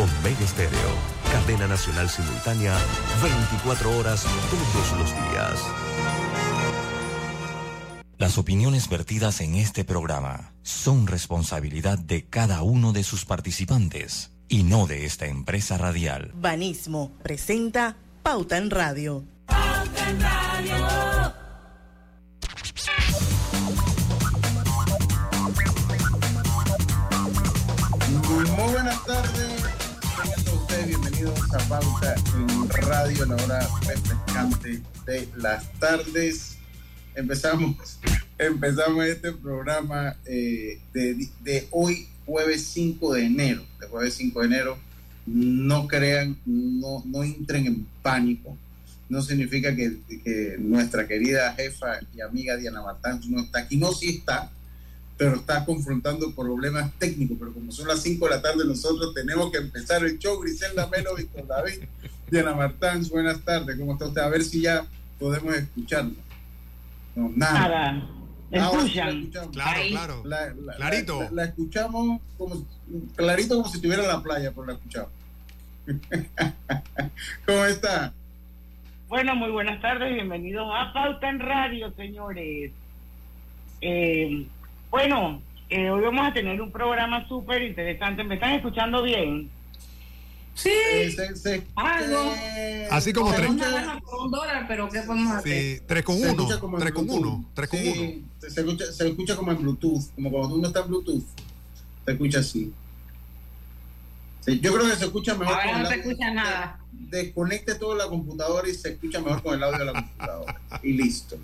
Omega Estéreo, cadena nacional simultánea, 24 horas todos los días. Las opiniones vertidas en este programa son responsabilidad de cada uno de sus participantes y no de esta empresa radial. Banismo presenta Pauta en Radio. Pauta en Radio. Bienvenidos a Pauta en Radio, la hora refrescante de las tardes. Empezamos, empezamos este programa eh, de, de, hoy, jueves 5 de enero. De jueves 5 de enero, no crean, no, no entren en pánico. No significa que, que nuestra querida jefa y amiga Diana Martán no está aquí. No, sí está pero está confrontando problemas técnicos. Pero como son las 5 de la tarde, nosotros tenemos que empezar el show. Griselda Melo, Víctor David, Diana Martán, buenas tardes. ¿Cómo está usted? A ver si ya podemos escucharlo. No, nada. nada. ¿Escuchan? Claro, claro. La, clarito. La, escuchamos como, clarito como si estuviera en la playa, por la escuchamos. ¿Cómo está? Bueno, muy buenas tardes. Bienvenidos a Pauta en Radio, señores. Eh, bueno, eh, hoy vamos a tener un programa súper interesante. ¿Me están escuchando bien? Sí. Eh, se, se, Algo. Así como tres. Un dólar, pero ¿qué podemos hacer? Sí, tres con uno. Tres con uno. Tres con Sí, uno. Se escucha, se escucha como en Bluetooth, como cuando uno está en Bluetooth. Se escucha así. Sí, yo creo que se escucha mejor Ahora con no el se escucha nada. Desconecte toda la computadora y se escucha mejor con el audio de la computadora. y listo.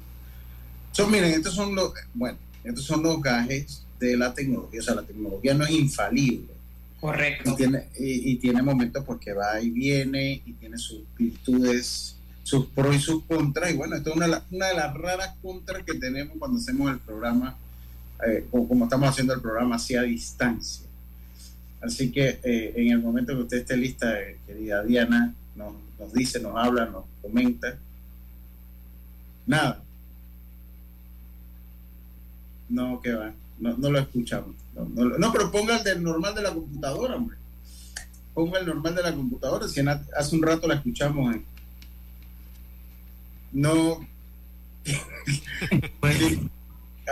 So, miren, estos son los, bueno, estos son los gajes de la tecnología. O sea, la tecnología no es infalible. Y Correcto. tiene, y, y tiene momentos porque va y viene y tiene sus virtudes, sus pros y sus contras. Y bueno, esto es una, de las- una de las raras contras que tenemos cuando hacemos el programa, eh, o como estamos haciendo el programa así a distancia. Así que eh, en el momento que usted esté lista, eh, querida Diana, nos, nos dice, nos habla, nos comenta. Nada. No, que va. No, no lo escuchamos. No, no, no, pero ponga el del normal de la computadora, hombre. Ponga el normal de la computadora. Si en- hace un rato la escuchamos. eh. No.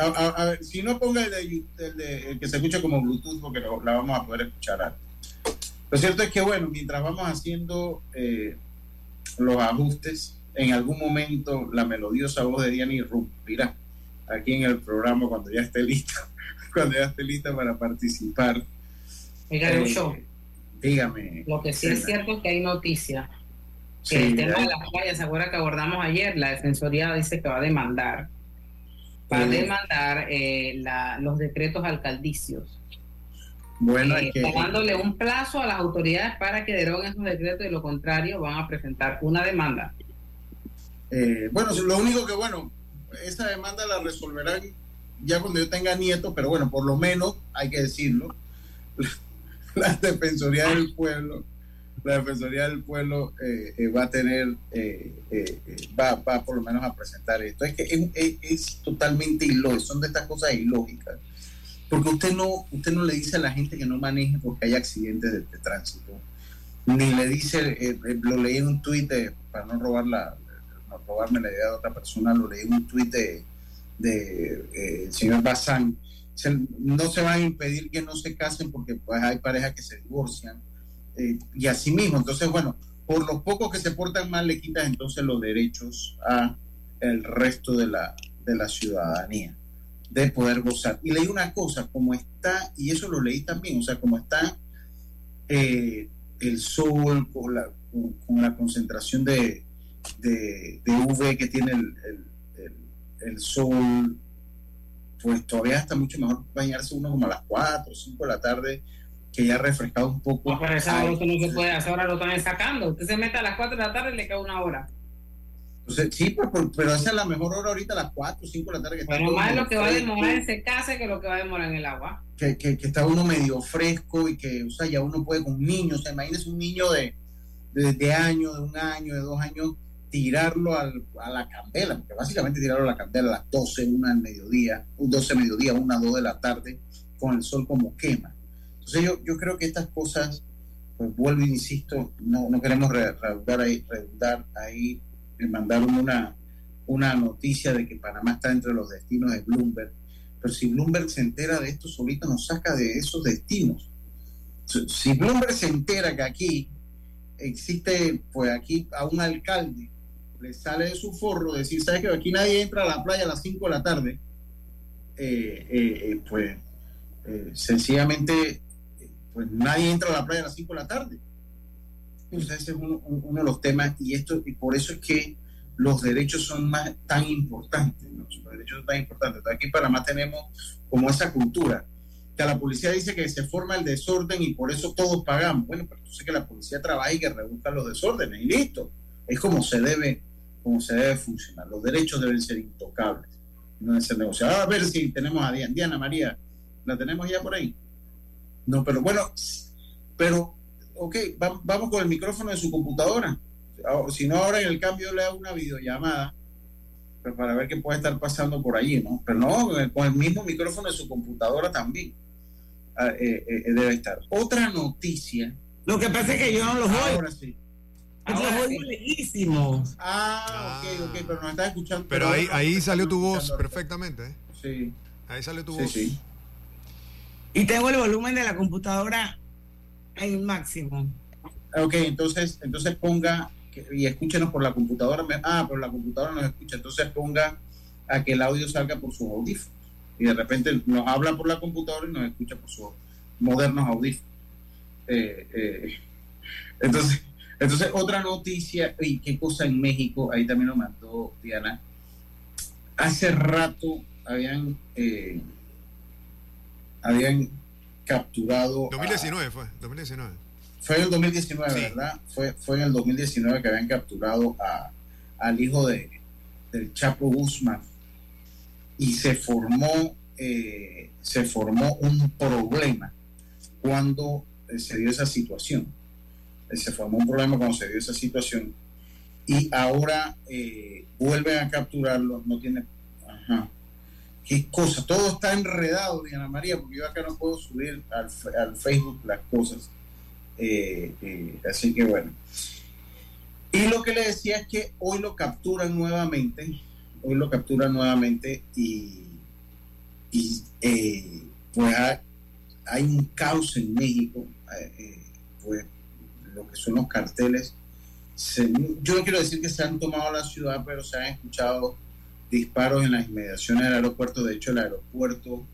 a, a- a ver, si no ponga el, de, el, de- el que se escucha como Bluetooth, porque lo- la vamos a poder escuchar antes. Lo cierto es que, bueno, mientras vamos haciendo eh, los ajustes, en algún momento la melodiosa voz de Diana irrumpirá aquí en el programa cuando ya esté lista, cuando ya esté lista para participar. Oiga, Eh, Lucho, Dígame. lo que sí es cierto es que hay noticias. Que Sí, el tema de las playas, ¿se acuerda que abordamos ayer? La Defensoría dice que va a demandar. Va a demandar eh, la- los decretos alcaldicios. Bueno, eh, es que, dándole un plazo a las autoridades para que deroguen esos decretos, de lo contrario van a presentar una demanda. eh, bueno, lo único que, bueno, esa demanda la resolverán ya cuando yo tenga nietos, pero bueno, por lo menos, hay que decirlo, la Defensoría del Pueblo, la Defensoría del Pueblo eh, eh, va a tener, eh, eh, va, va por lo menos a presentar esto. Es que es, totalmente ilógico, son de estas cosas ilógicas. Porque usted no, usted no le dice a la gente que no maneje porque hay accidentes de, de tránsito. Ni le dice, lo leí en un tuit, para no robar la, robarme la idea de otra persona, lo leí en un tuit de, de eh, el señor Bazán. No se van a impedir que no se casen porque pues hay parejas que se divorcian eh, y así mismo. Entonces, bueno, por los pocos que se portan mal le quitas entonces los derechos a el resto de la, de la ciudadanía de poder gozar. Y leí una cosa, como está, y eso lo leí también, o sea, como está eh, el sol con la, con la concentración de, de, de UV que tiene el, el, el- el sol, pues todavía está mucho mejor bañarse uno como a las 4 o 5 de la tarde, que ya ha refrescado un poco. No, pero esa no se puede hacer, ahora lo están sacando. Usted se mete a las 4 de la tarde y le queda una hora. entonces, sí, pero, pero- pero esa es la mejor hora ahorita a las 4 o 5 de la tarde. Que está Pero más lo que va a demorar en secarse que lo que va a demorar en el agua. que, que, que está uno medio fresco y que, o sea, ya uno puede con niños, o sea, imagínese un niño de, de, de año, de un año, de dos años, tirarlo al, a la candela, porque básicamente tirarlo a la candela a las 12, una al mediodía, un 12 mediodía, una, dos de la tarde, con el sol como quema. Entonces yo, yo creo que estas cosas pues vuelvo e insisto, no, no queremos redundar ahí, redundar ahí, mandar una, una noticia de que Panamá está entre los destinos de Bloomberg, pero si Bloomberg se entera de esto, solito nos saca de esos destinos. Si Bloomberg se entera que aquí existe, pues aquí a un alcalde le sale de su forro decir, ¿sabes que aquí nadie entra a la playa a las 5 de la tarde? Eh, eh, eh, pues sencillamente, pues nadie entra a la playa a las 5 de la tarde. Entonces ese es uno, de los temas y esto y por eso es que los derechos son más tan importantes, los derechos son tan importantes. Aquí para más tenemos como esa cultura que la policía dice que se forma el desorden y por eso todos pagamos. Bueno, pero entonces que la policía trabaje y que reduzca los desórdenes y listo. Es como se debe, como se debe funcionar. Los derechos deben ser intocables, no deben ser negociados. A ver si tenemos a Diana. Diana María, ¿la tenemos ya por ahí? No, pero bueno, pero, ok, vamos con el micrófono de su computadora. Si no, ahora en el cambio le hago una videollamada pues, para ver qué puede estar pasando por allí, ¿no? Pero no, con el mismo micrófono de su computadora también. Ah, eh, eh, debe estar. Otra noticia. Lo que pasa es que yo no los oigo. Ahora sí. Ahora oigo lejísimos. Ah, ok, ok, pero nos está escuchando. Pero, ahí, ahí salió tu voz perfectamente. ¿eh? Sí. Ahí salió tu voz. Sí. Y tengo el volumen de la computadora en el máximo. Ok, entonces, entonces ponga y escúchenos por la computadora. Ah, por la computadora nos escucha. Entonces ponga a que el audio salga por sus audífonos y de repente nos habla por la computadora y nos escucha por sus modernos audífonos. Eh, eh, entonces, entonces, otra noticia, y qué cosa en México, ahí también lo mandó Diana. Hace rato habían, eh, habían capturado. 2019 fue, 2019. Fue en el 2019, ¿verdad? Fue, fue en el 2019 que habían capturado a, al hijo de, del Chapo Guzmán y se formó, eh, se formó un problema cuando eh, se dio esa situación. Eh, se formó un problema cuando se dio esa situación y ahora vuelven a capturarlo, no tiene... Ajá. ¿Qué cosa? Todo está enredado, Diana María, porque yo acá no puedo subir al, al Facebook las cosas. así que bueno. Y lo que le decía es que hoy lo capturan nuevamente hoy lo capturan nuevamente y, eh, pues hay, un caos en México, eh, eh, pues lo que son los carteles. yo no quiero decir que se han tomado la ciudad, pero se han escuchado disparos en las inmediaciones del aeropuerto. De hecho, el aeropuerto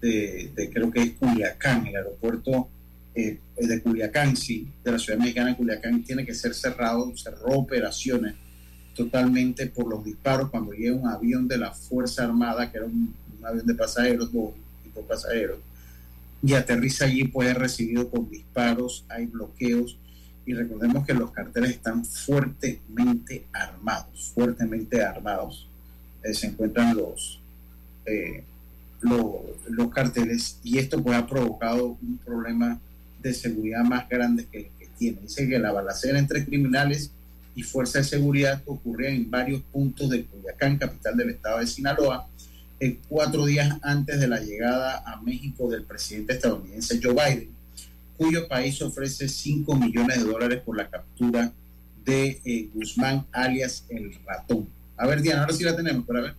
de, creo que es Culiacán, el aeropuerto de Culiacán, sí, de la ciudad mexicana de Culiacán, tiene que ser cerrado, cerró operaciones totalmente por los disparos cuando llega un avión de la Fuerza Armada, que era un, avión de pasajeros, dos tipos pasajeros, y aterriza allí, pues es recibido con disparos, hay bloqueos, y recordemos que los carteles están fuertemente armados, fuertemente armados. Eh, se encuentran los, eh, los, carteles, y esto pues ha provocado un problema de seguridad más grande que, que tiene. Dice que la balacera entre criminales y fuerzas de seguridad ocurrían en varios puntos de Culiacán, capital del estado de Sinaloa, en cuatro días antes de la llegada a México del presidente estadounidense Joe Biden, cuyo país ofrece 5 millones de dólares por la captura de eh, Guzmán, alias el ratón. A ver, Diana, ahora sí la tenemos, pero a ver.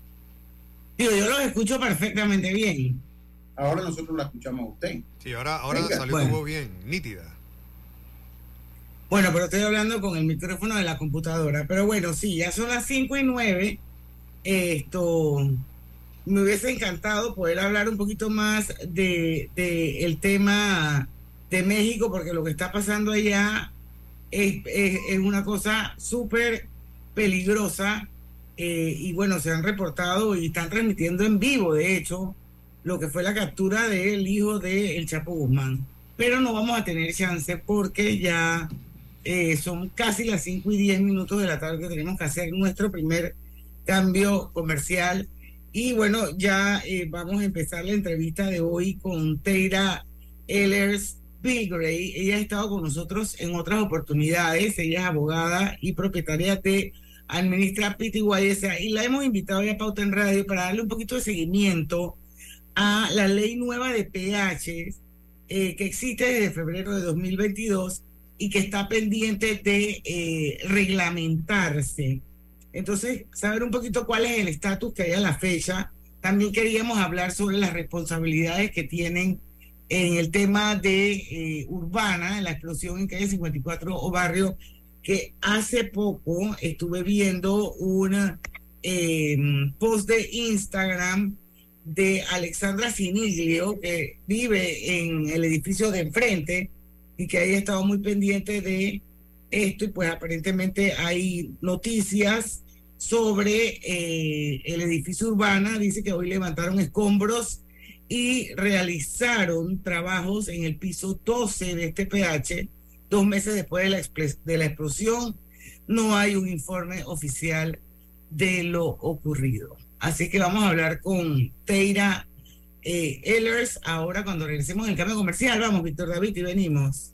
yo lo escucho perfectamente bien. Ahora nosotros la escuchamos a usted. Sí, ahora, ahora salió bien, nítida. Bueno, pero estoy hablando con el micrófono de la computadora. Pero bueno, sí, ya son las 5 y 9. Esto me hubiese encantado poder hablar un poquito más de, el tema de México, porque lo que está pasando allá es, una cosa súper peligrosa. Eh, y bueno, se han reportado y están transmitiendo en vivo, de hecho, lo que fue la captura del hijo del Chapo Guzmán. Pero no vamos a tener chance porque ya eh, son casi las 5 y 10 minutos de la tarde tenemos que hacer nuestro primer cambio comercial. Y bueno, ya eh, vamos a empezar la entrevista de hoy con Teira Ellers Bilgray. Ella ha estado con nosotros en otras oportunidades. Ella es abogada y propietaria de Administra PTYS y la hemos invitado ya a Pauta en Radio para darle un poquito de seguimiento a la ley nueva de PH eh, que existe desde febrero de 2022 y que está pendiente de eh, reglamentarse. Entonces, saber un poquito cuál es el estatus que hay a la fecha. También queríamos hablar sobre las responsabilidades que tienen en el tema de eh, urbana, la explosión en calle 54 o barrio, que hace poco estuve viendo una eh, post de Instagram de Alexandra Siniglio, que vive en el edificio de enfrente y que haya estado muy pendiente de esto y pues aparentemente hay noticias sobre eh, el edificio urbana, dice que hoy levantaron escombros y realizaron trabajos en el piso 12 de este PH dos meses después de la, de la explosión. No hay un informe oficial de lo ocurrido. Así que vamos a hablar con Teira eh, Ehlers ahora cuando regresemos el cambio comercial. Vamos, Víctor David, y venimos.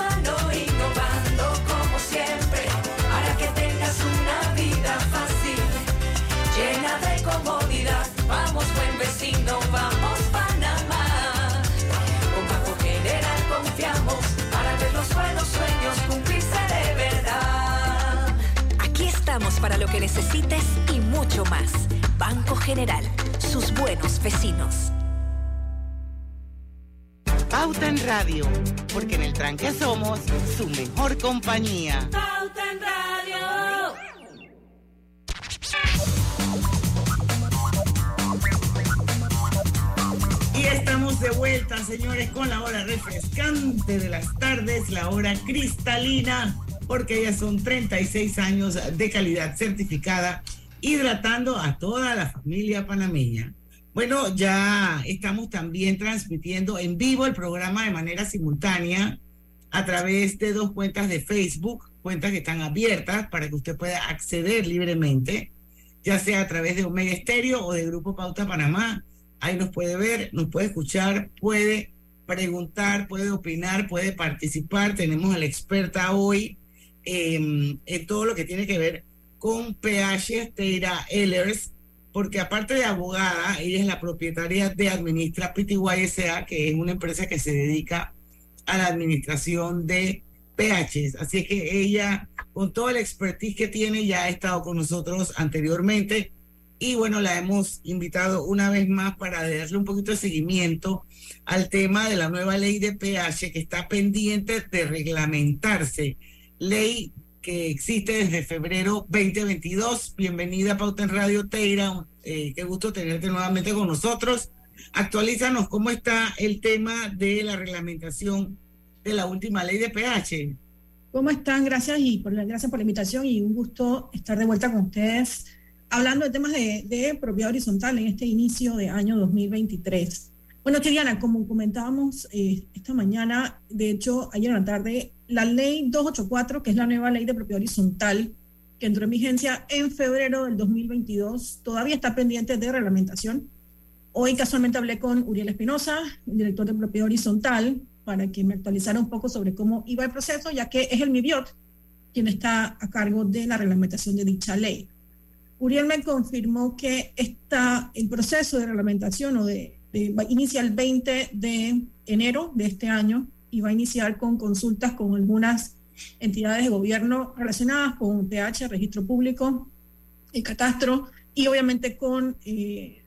para lo que necesites y mucho más. Banco General, sus buenos vecinos. Pauta en Radio, porque en el tranque somos su mejor compañía. Pauta en Radio. Y estamos de vuelta, señores, con la hora refrescante de las tardes, la hora cristalina, porque ya son 36 años de calidad certificada, hidratando a toda la familia panameña. Bueno, ya estamos también transmitiendo en vivo el programa de manera simultánea a través de dos cuentas de Facebook, cuentas que están abiertas para que usted pueda acceder libremente, ya sea a través de Omega Estéreo o de Grupo Pauta Panamá. Ahí nos puede ver, nos puede escuchar, puede preguntar, puede opinar, puede participar. Tenemos a la experta hoy eh, en todo lo que tiene que ver con PH Teira Ehlers, porque aparte de abogada, ella es la propietaria de Administra PTYSA, que es una empresa que se dedica a la administración de PHs. Así que ella, con todo el expertise que tiene, ya ha estado con nosotros anteriormente. Y bueno, la hemos invitado una vez más para darle un poquito de seguimiento al tema de la nueva ley de PH que está pendiente de reglamentarse. Ley que existe desde febrero 2022. Bienvenida a Pauta en Radio Teira. Eh, qué gusto tenerte nuevamente con nosotros. Actualízanos cómo está el tema de la reglamentación de la última ley de PH. ¿Cómo están? Gracias y por la, gracias por la invitación y un gusto estar de vuelta con ustedes hablando de temas de, de, propiedad horizontal en este inicio de año 2023. Bueno, Chiriana, como comentábamos eh, esta mañana, de hecho, ayer en la tarde, la ley 284, que es la nueva ley de propiedad horizontal, que entró en vigencia en febrero del 2022, todavía está pendiente de reglamentación. Hoy casualmente hablé con Uriel Espinosa, director de propiedad horizontal, para que me actualizara un poco sobre cómo iba el proceso, ya que es el MIBIOT quien está a cargo de la reglamentación de dicha ley. Uriel me confirmó que está el proceso de reglamentación o de, inicia el 20 de enero de este año y va a iniciar con consultas con algunas entidades de gobierno relacionadas con PH, registro público, el catastro y obviamente con eh,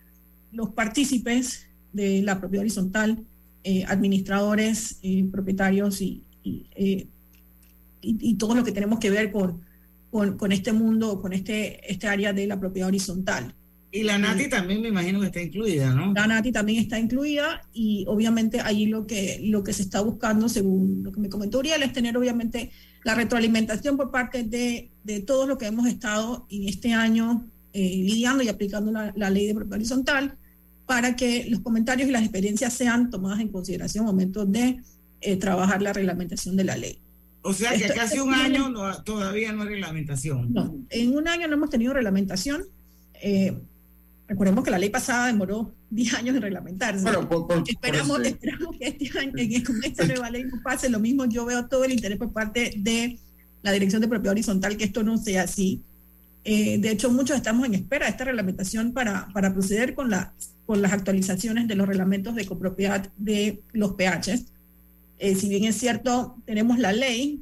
los partícipes de la propiedad horizontal, eh, administradores, eh, propietarios y, y, todo lo que tenemos que ver con con, este mundo, con este, este área de la propiedad horizontal. Y la NATI también me imagino que está incluida, ¿no? La NATI también está incluida y obviamente ahí lo que, lo que se está buscando, según lo que me comentó Uriel, es tener obviamente la retroalimentación por parte de, de todo lo que hemos estado en este año eh, lidiando y aplicando la, ley de propiedad horizontal para que los comentarios y las experiencias sean tomadas en consideración al momento de eh, trabajar la reglamentación de la ley. O sea que casi un año todavía no hay reglamentación. No, en un año no hemos tenido reglamentación. Eh, recordemos que la ley pasada demoró 10 años en reglamentarse. esperamos, esperamos que este año, con esta nueva ley no pase lo mismo. Yo veo todo el interés por parte de la Dirección de Propiedad Horizontal que esto no sea así. Eh, de hecho, muchos estamos en espera de esta reglamentación para, para proceder con, la, con las actualizaciones de los reglamentos de copropiedad de los PHs eh, si bien es cierto, tenemos la ley,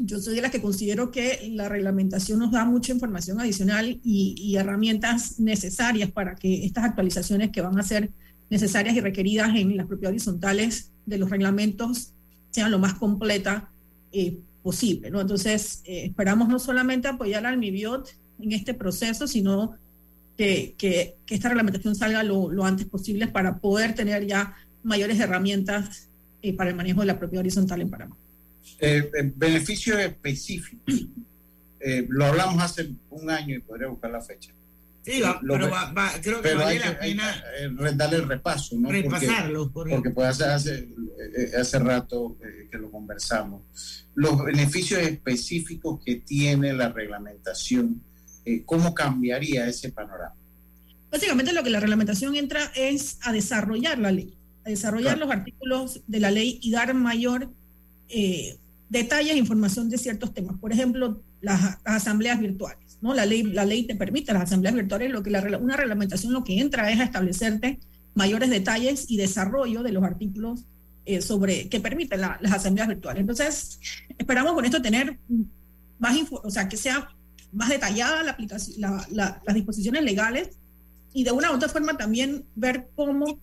yo soy de las que considero que la reglamentación nos da mucha información adicional y, herramientas necesarias para que estas actualizaciones que van a ser necesarias y requeridas en las propiedades horizontales de los reglamentos sean lo más completa eh, posible. ¿no? Entonces, eh, esperamos no solamente apoyar al MIBIOT en este proceso, sino que, esta reglamentación salga lo, lo, antes posible para poder tener ya mayores herramientas eh, para el manejo de la propiedad horizontal en Panamá. Eh, eh beneficios específicos. Eh, lo hablamos hace un año y podría buscar la fecha. Sí, pero creo que vale la pena darle el repaso, ¿no? Repasarlo. Porque, porque puede hace, hace, hace rato que lo conversamos. Los beneficios específicos que tiene la reglamentación, ¿cómo cambiaría ese panorama? Básicamente lo que la reglamentación entra es a desarrollar la ley desarrollar los artículos de la ley y dar mayor eh, detalles e información de ciertos temas. Por ejemplo, las, asambleas virtuales. ¿no? La, ley, la ley te permite las asambleas virtuales, lo que la, una reglamentación lo que entra es a establecerte mayores detalles y desarrollo de los artículos eh, sobre que permiten las asambleas virtuales. Entonces, esperamos con esto tener más, o sea, que sea más detallada la aplicación, las disposiciones legales y de una u otra forma también ver cómo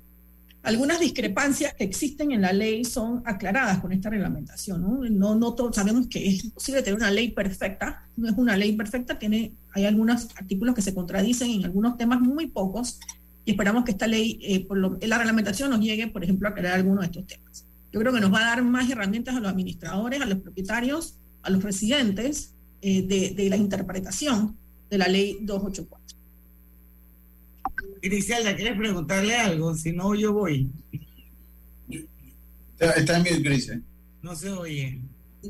algunas discrepancias que existen en la ley son aclaradas con esta reglamentación. No, todos sabemos que es imposible tener una ley perfecta, no es una ley perfecta, tiene, hay algunos artículos que se contradicen en algunos temas, muy pocos, y esperamos que esta ley, eh, por lo, la reglamentación nos llegue, por ejemplo, a aclarar algunos de estos temas. Yo creo que nos va a dar más herramientas a los administradores, a los propietarios, a los residentes eh, de la interpretación de la ley 284. Griselda, ¿quieres preguntarle algo? Si no, yo voy. Está en mi Gris. No se oye.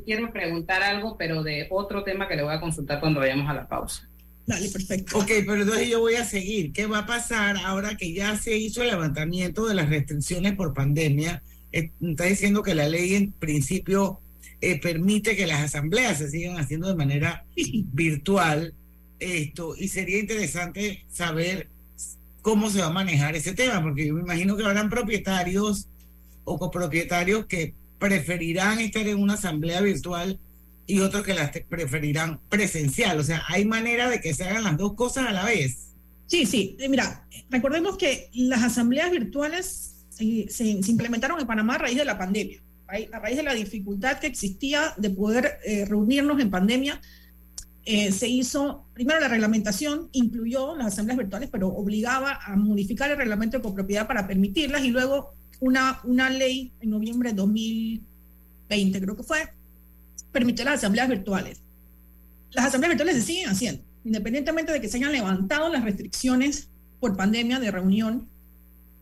quiero preguntar algo, pero de otro tema que le voy a consultar cuando vayamos a la pausa. Dale, perfecto. Ok, pero entonces yo voy a seguir. ¿Qué va a pasar ahora que ya se hizo el levantamiento de las restricciones por pandemia? Eh, está diciendo que la ley en principio eh, permite que las asambleas se sigan haciendo de manera virtual. Esto, y sería interesante saber cómo se va a manejar ese tema, porque yo me imagino que habrán propietarios o copropietarios que preferirán estar en una asamblea virtual y otros que las preferirán presencial. O sea, hay manera de que se hagan las dos cosas a la vez. Sí, sí. Eh, mira, recordemos que las asambleas virtuales se, implementaron en Panamá a raíz de la pandemia, a raíz de la dificultad que existía de poder eh, reunirnos en pandemia eh, se hizo, primero la reglamentación incluyó las asambleas virtuales, pero obligaba a modificar el reglamento de copropiedad para permitirlas y luego una, una ley en noviembre de 2020, creo que fue, permitió las asambleas virtuales. Las asambleas virtuales se siguen haciendo. independientemente de que se hayan levantado las restricciones por pandemia de reunión,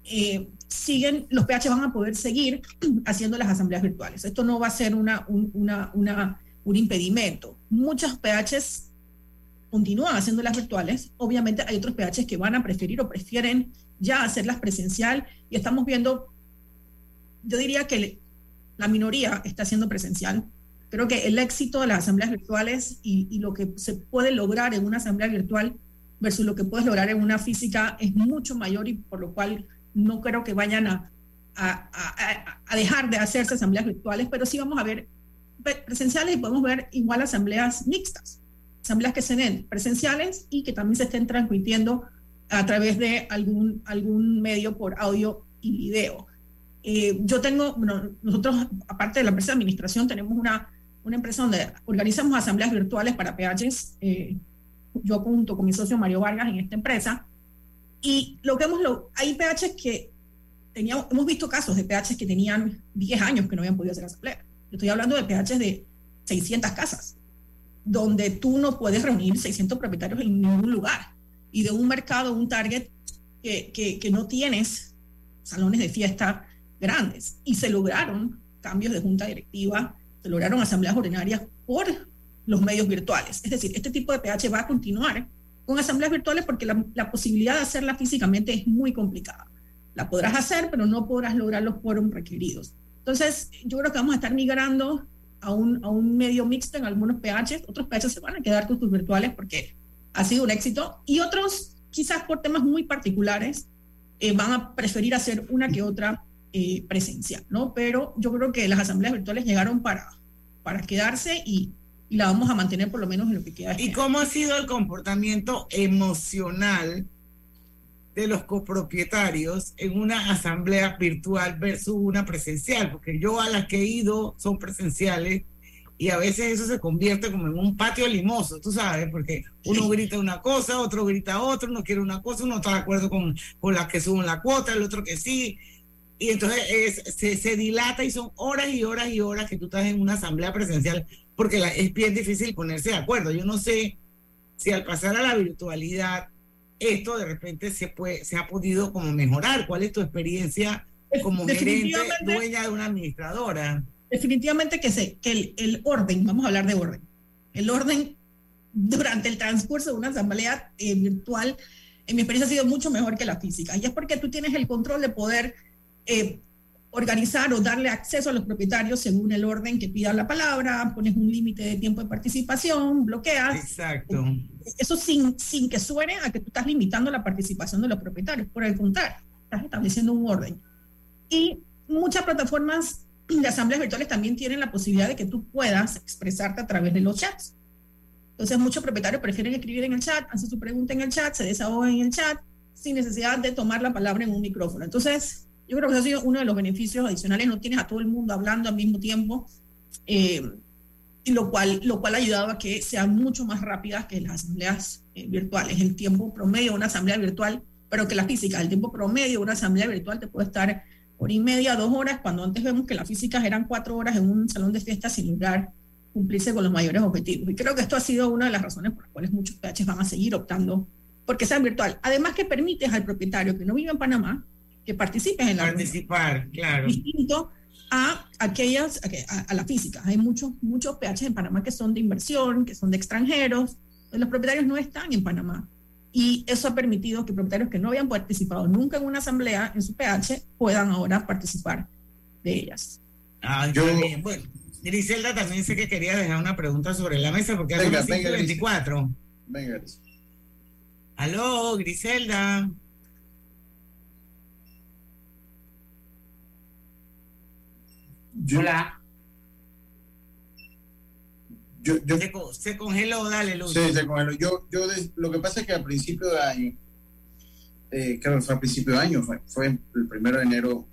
eh, siguen, los PH van a poder seguir haciendo las asambleas virtuales. Esto no va a ser una, un, una, una, un impedimento. Muchos PHs continúan haciendo las virtuales. Obviamente hay otros PHs que van a preferir o prefieren ya hacerlas presencial y estamos viendo, yo diría que la minoría está haciendo presencial. Creo que el éxito de las asambleas virtuales y, y lo que se puede lograr en una asamblea virtual versus lo que puedes lograr en una física es mucho mayor y por lo cual no creo que vayan a, a, a, a, dejar de hacerse asambleas virtuales, pero sí vamos a ver presenciales y podemos ver igual asambleas mixtas, asambleas que se den presenciales y que también se estén transmitiendo a través de algún, algún medio por audio y video. Eh, yo tengo, nosotros, aparte de la empresa de administración, tenemos una, una empresa donde organizamos asambleas virtuales para PHs, eh, yo junto con mi socio Mario Vargas en esta empresa, y lo que hemos, lo, hay PHs que teníamos, hemos visto casos de PHs que tenían 10 años que no habían podido hacer asamblea. Estoy hablando de PHs de 600 casas, donde tú no puedes reunir 600 propietarios en ningún lugar. Y de un mercado, un target que, que, que no tienes salones de fiesta grandes. Y se lograron cambios de junta directiva, se lograron asambleas ordinarias por los medios virtuales. Es decir, este tipo de PH va a continuar con asambleas virtuales porque la, la, posibilidad de hacerla físicamente es muy complicada. La podrás hacer, pero no podrás lograr los quórum requeridos. Entonces, yo creo que vamos a estar migrando a un, a un medio mixto en algunos PHs. Otros PHs se van a quedar con sus virtuales porque ha sido un éxito. Y otros, quizás por temas muy particulares, eh, van a preferir hacer una que otra eh, presencial, ¿no? Pero yo creo que las asambleas virtuales llegaron para, para quedarse y, y la vamos a mantener por lo menos en lo que queda. Este ¿Y cómo ha sido el comportamiento emocional de los copropietarios en una asamblea virtual versus una presencial? Porque yo a las que he ido son presenciales y a veces eso se convierte como en un patio limoso, tú sabes, porque uno grita una cosa, otro grita otra, uno quiere una cosa, uno está de acuerdo con, con las que suben la cuota, el otro que sí. Y entonces es, se, se dilata y son horas y horas y horas que tú estás en una asamblea presencial porque la, es bien difícil ponerse de acuerdo. Yo no sé si al pasar a la virtualidad esto de repente se puede se ha podido como mejorar. ¿Cuál es tu experiencia como gerente, dueña de una administradora? Definitivamente que sé que el, el, orden, vamos a hablar de orden, el orden durante el transcurso de una asamblea eh, virtual, en mi experiencia ha sido mucho mejor que la física. Y es porque tú tienes el control de poder eh, organizar o darle acceso a los propietarios según el orden que pidan la palabra, pones un límite de tiempo de participación, bloqueas. Exacto. Eso sin, sin que suene a que tú estás limitando la participación de los propietarios, por el contrario, estás estableciendo un orden. Y muchas plataformas de asambleas virtuales también tienen la posibilidad de que tú puedas expresarte a través de los chats. Entonces muchos propietarios prefieren escribir en el chat, hacen su pregunta en el chat, se desahogan en el chat, sin necesidad de tomar la palabra en un micrófono. Entonces, yo creo que eso ha sido uno de los beneficios adicionales. No tienes a todo el mundo hablando al mismo tiempo, eh, y lo cual, lo cual ha ayudado a que sean mucho más rápidas que las asambleas eh, virtuales. El tiempo promedio de una asamblea virtual, pero que la física, el tiempo promedio de una asamblea virtual te puede estar hora y media, dos horas, cuando antes vemos que las físicas eran cuatro horas en un salón de fiestas sin lograr cumplirse con los mayores objetivos. Y creo que esto ha sido una de las razones por las cuales muchos PHs van a seguir optando porque sean virtual. Además que permites al propietario que no vive en Panamá que participes en la participar, reunión. claro. Distinto a aquellas, a, a, la física. Hay muchos, muchos PH en Panamá que son de inversión, que son de extranjeros. Los propietarios no están en Panamá. Y eso ha permitido que propietarios que no habían participado nunca en una asamblea en su PH puedan ahora participar de ellas. Ah, yo, bien. Bueno, Griselda también sé que quería dejar una pregunta sobre la mesa porque hace las 24. Venga. Aló, Griselda. Yo, Hola. Yo, yo, se, se, congeló, dale, Luz. Sí, se congeló. Yo, yo de, lo que pasa es que al principio de año, eh, claro, fue a principio de año, fue, fue, el primero de enero,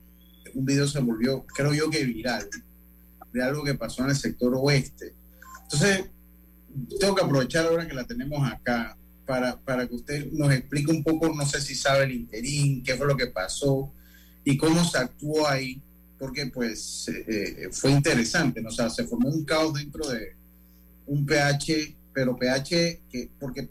un video se volvió, creo yo que viral, de algo que pasó en el sector oeste. Entonces, tengo que aprovechar ahora que la tenemos acá para, para que usted nos explique un poco, no sé si sabe el interín, qué fue lo que pasó y cómo se actuó ahí porque pues eh, fue interesante, ¿no? o sea, se formó un caos dentro de un pH, pero pH que, porque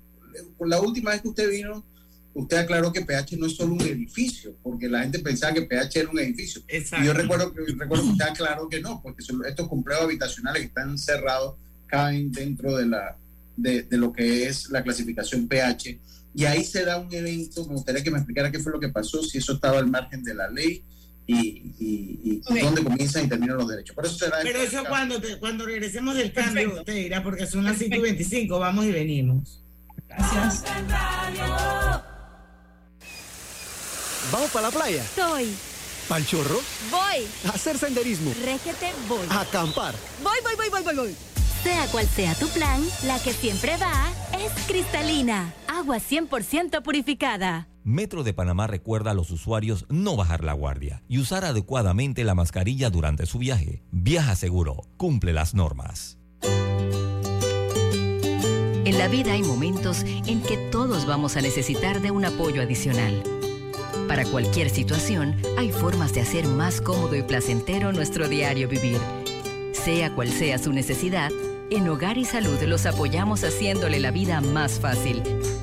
la última vez que usted vino, usted aclaró que PH no es solo un edificio, porque la gente pensaba que PH era un edificio. Y yo recuerdo que, recuerdo que usted aclaró que no, porque estos complejos habitacionales que están cerrados caen dentro de, la, de, de lo que es la clasificación PH. Y ahí se da un evento, me gustaría que me explicara qué fue lo que pasó, si eso estaba al margen de la ley y, y, y dónde comienzan y terminan los derechos. Por eso será Pero eso cuando, te, cuando regresemos del cambio, te dirá, porque son las 5 y 25, vamos y venimos. Gracias. ¿Vamos para la playa? Estoy. ¿Pal chorro? Voy. A hacer senderismo. Régete, voy. A acampar. Voy, voy, voy, voy, voy, voy. Sea cual sea tu plan, la que siempre va es cristalina. Agua 100% purificada. Metro de Panamá recuerda a los usuarios no bajar la guardia y usar adecuadamente la mascarilla durante su viaje. Viaja seguro, cumple las normas. En la vida hay momentos en que todos vamos a necesitar de un apoyo adicional. Para cualquier situación, hay formas de hacer más cómodo y placentero nuestro diario vivir. Sea cual sea su necesidad, en Hogar y Salud los apoyamos haciéndole la vida más fácil,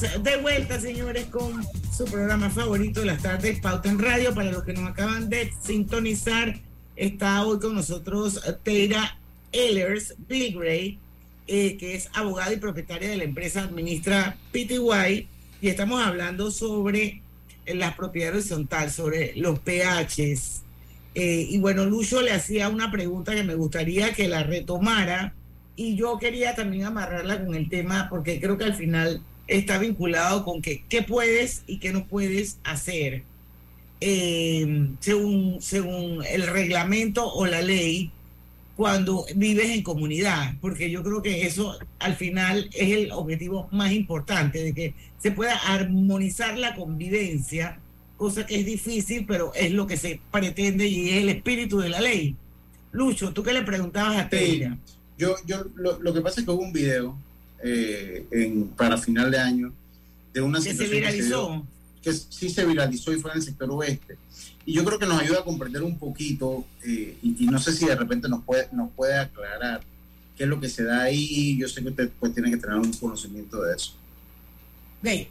De vuelta, señores, con su programa favorito de las tardes, Pauta en Radio. Para los que nos acaban de sintonizar, está hoy con nosotros Teira Ehlers Bilgray, eh, que es abogada y propietaria de la empresa Administra PTY, y estamos hablando sobre la propiedad horizontal, sobre los PHs. Eh, y bueno, Lucho le hacía una pregunta que me gustaría que la retomara y yo quería también amarrarla con el tema porque creo que al final está vinculado con que, qué puedes y qué no puedes hacer eh, según, según el reglamento o la ley cuando vives en comunidad, porque yo creo que eso al final es el objetivo más importante, de que se pueda armonizar la convivencia, cosa que es difícil, pero es lo que se pretende y es el espíritu de la ley. Lucho, tú qué le preguntabas a Teira. Yo, yo lo, lo, que pasa es que hubo un video eh, en, para final de año de una que se viralizó. Que, sí se viralizó y fue en el sector oeste. Y yo creo que nos ayuda a comprender un poquito, eh, y, y, no sé si de repente nos puede, nos puede aclarar qué es lo que se da ahí. Yo sé que usted pues, tiene que tener un conocimiento de eso. Ok,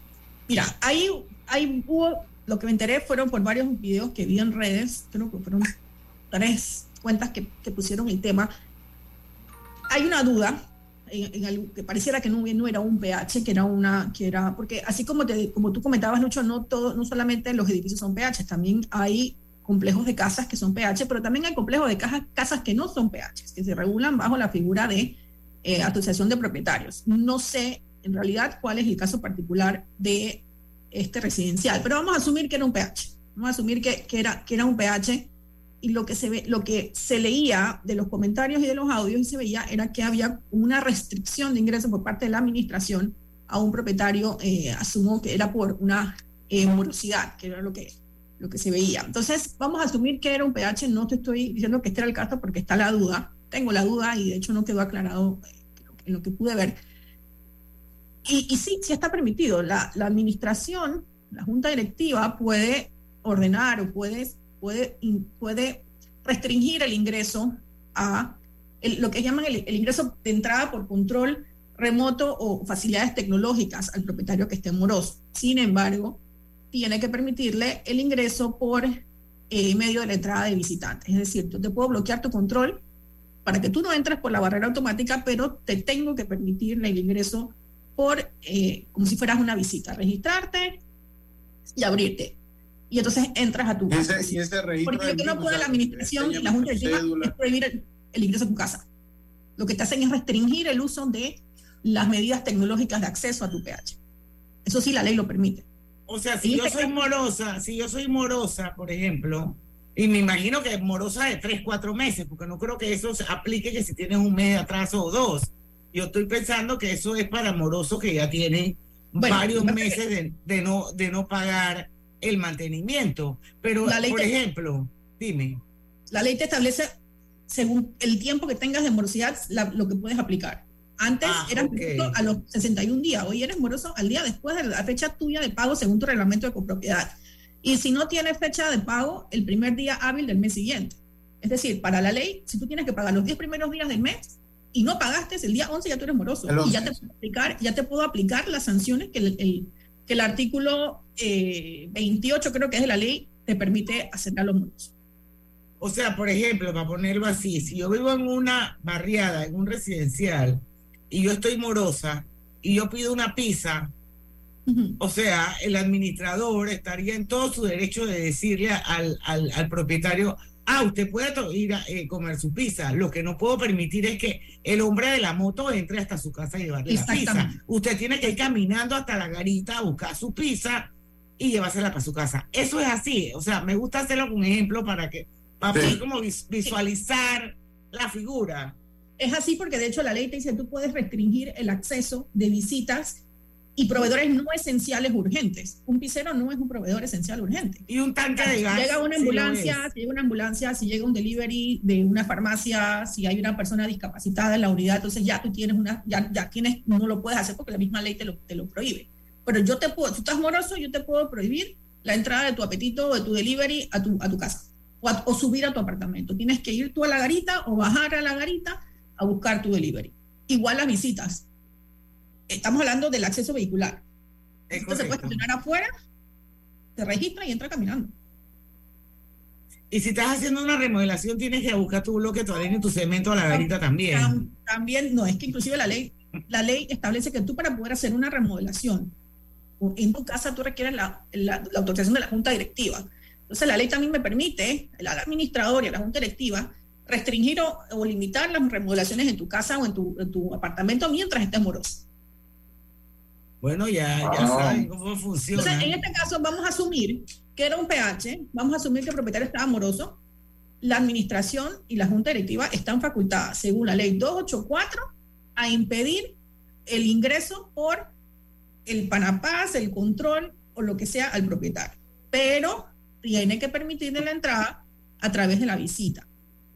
mira, ahí, ahí hubo, lo que me enteré fueron por varios videos que vi en redes, creo que fueron tres cuentas que, que pusieron el tema hay una duda que pareciera que no, no, era un pH, que era una, que era, porque así como, te, como tú comentabas, Lucho, no, todo, no solamente los edificios son pH, también hay complejos de casas que son pH, pero también hay complejos de casas, casas que no son pH, que se regulan bajo la figura de eh, asociación de propietarios. No sé en realidad cuál es el caso particular de este residencial, pero vamos a asumir que era un pH, vamos a asumir que, que era, que era un pH y lo que se ve, lo que se leía de los comentarios y de los audios y se veía era que había una restricción de ingresos por parte de la administración a un propietario, eh, asumo que era por una eh, morosidad, que era lo que, lo que se veía. Entonces, vamos a asumir que era un pH, no te estoy diciendo que este era el caso porque está la duda, tengo la duda y de hecho no quedó aclarado en lo que pude ver. Y, y sí, sí está permitido. La, la administración, la junta directiva puede ordenar o puede puede, puede restringir el ingreso a lo que llaman el, ingreso de entrada por control remoto o facilidades tecnológicas al propietario que esté moroso. Sin embargo, tiene que permitirle el ingreso por eh, medio de la entrada de visitantes. Es decir, te puedo bloquear tu control para que tú no entres por la barrera automática, pero te tengo que permitir el ingreso por, eh, como si fueras una visita, registrarte y abrirte. Y entonces entras a tu casa. Porque lo que no puede la administración y la Junta de es prohibir el, el ingreso a tu casa. Lo que te hacen es restringir el uso de las medidas tecnológicas de acceso a tu PH. Eso sí, la ley lo permite. O sea, si yo soy morosa, si yo soy morosa, por ejemplo, y me imagino que morosa de tres, cuatro meses, porque no creo que eso se aplique que si tienes un mes de atraso o dos. Yo estoy pensando que eso es para morosos que ya tienen varios meses de, de, no, de no pagar el mantenimiento. Pero, por ejemplo, dime. La ley te establece, según el tiempo que tengas de morosidad, lo que puedes aplicar. Antes ah, eras moroso a los 61 días, hoy eres moroso al día después de la fecha tuya de pago según tu reglamento de copropiedad. Y si no tienes fecha de pago, el primer día hábil del mes siguiente. Es decir, para la ley, si tú tienes que pagar los 10 primeros días del mes y no pagaste, el día 11 ya tú eres moroso. Y ya te, puedo aplicar, ya te puedo aplicar las sanciones que el, que el artículo 28, eh, creo que es de la ley, te permite hacer a los morosos. O sea, por ejemplo, para ponerlo así, si yo vivo en una barriada, en un residencial, y yo estoy morosa, y yo pido una pizza, o sea, el administrador estaría en todo su derecho de decirle al, al, propietario, ah, usted puede ir a eh, comer su pizza. Lo que no puedo permitir es que el hombre de la moto entre hasta su casa y llevarle la pizza. Usted tiene que ir caminando hasta la garita a buscar su pizza y llevársela para su casa. Eso es así. O sea, me gusta hacerlo con ejemplo para que, para poder como visualizar la figura. Es así porque de hecho la ley te dice tú puedes restringir el acceso de visitas y proveedores no esenciales urgentes. Un pisero no es un proveedor esencial urgente. Y un tanque de gas. Si llega una ambulancia, si llega una ambulancia, si llega un delivery de una farmacia, si hay una persona discapacitada en la unidad, entonces ya tú tienes una, ya, ya tienes, no lo puedes hacer porque la misma ley te lo, te lo prohíbe. Pero yo te puedo, tú estás moroso, yo te puedo prohibir la entrada de tu apetito o de tu delivery a tu, a tu casa o, o subir a tu apartamento. Tienes que ir tú a la garita o bajar a la garita a buscar tu delivery. Igual las visitas estamos hablando del acceso vehicular. Esto se puede estacionar afuera, se registra y entra caminando. Y si estás haciendo una remodelación, tienes que buscar tu bloque, tu arena y tu cemento a la garita también. También, no, es que inclusive la ley, la ley establece que tú para poder hacer una remodelación en tu casa tú requieres la, autorización de la junta directiva. Entonces la ley también me permite, el administrador y la junta directiva, restringir o, limitar las remodelaciones en tu casa o en tu, en tu apartamento mientras estés moroso. Bueno, ya, ya saben cómo funciona. Entonces, en este caso, vamos a asumir que era un PH, vamos a asumir que el propietario estaba amoroso. La administración y la junta directiva están facultadas, según la ley 284, a impedir el ingreso por el panapaz, el control o lo que sea al propietario. Pero tiene que permitirle la entrada a través de la visita.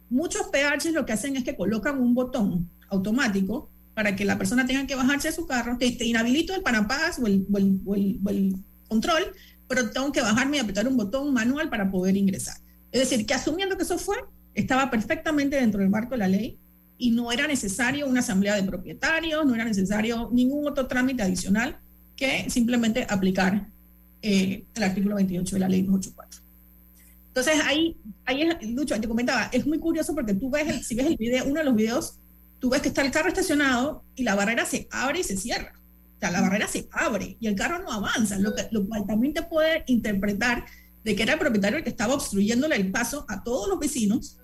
Muchos PH lo que hacen es que colocan un botón automático para que la persona tenga que bajarse de su carro, te, te inhabilito el panapaz o el, o, el, control, pero tengo que bajarme y apretar un botón manual para poder ingresar. Es decir, que asumiendo que eso fue, estaba perfectamente dentro del marco de la ley y no era necesario una asamblea de propietarios, no era necesario ningún otro trámite adicional que simplemente aplicar eh, el artículo 28 de la ley 284. Entonces ahí, ahí es, Lucho, te comentaba, es muy curioso porque tú ves, si ves el video, uno de los videos, tú ves que está el carro estacionado y la barrera se abre y se cierra. O sea, la barrera se abre y el carro no avanza, lo, que, lo cual también te puede interpretar de que era el propietario el que estaba obstruyéndole el paso a todos los vecinos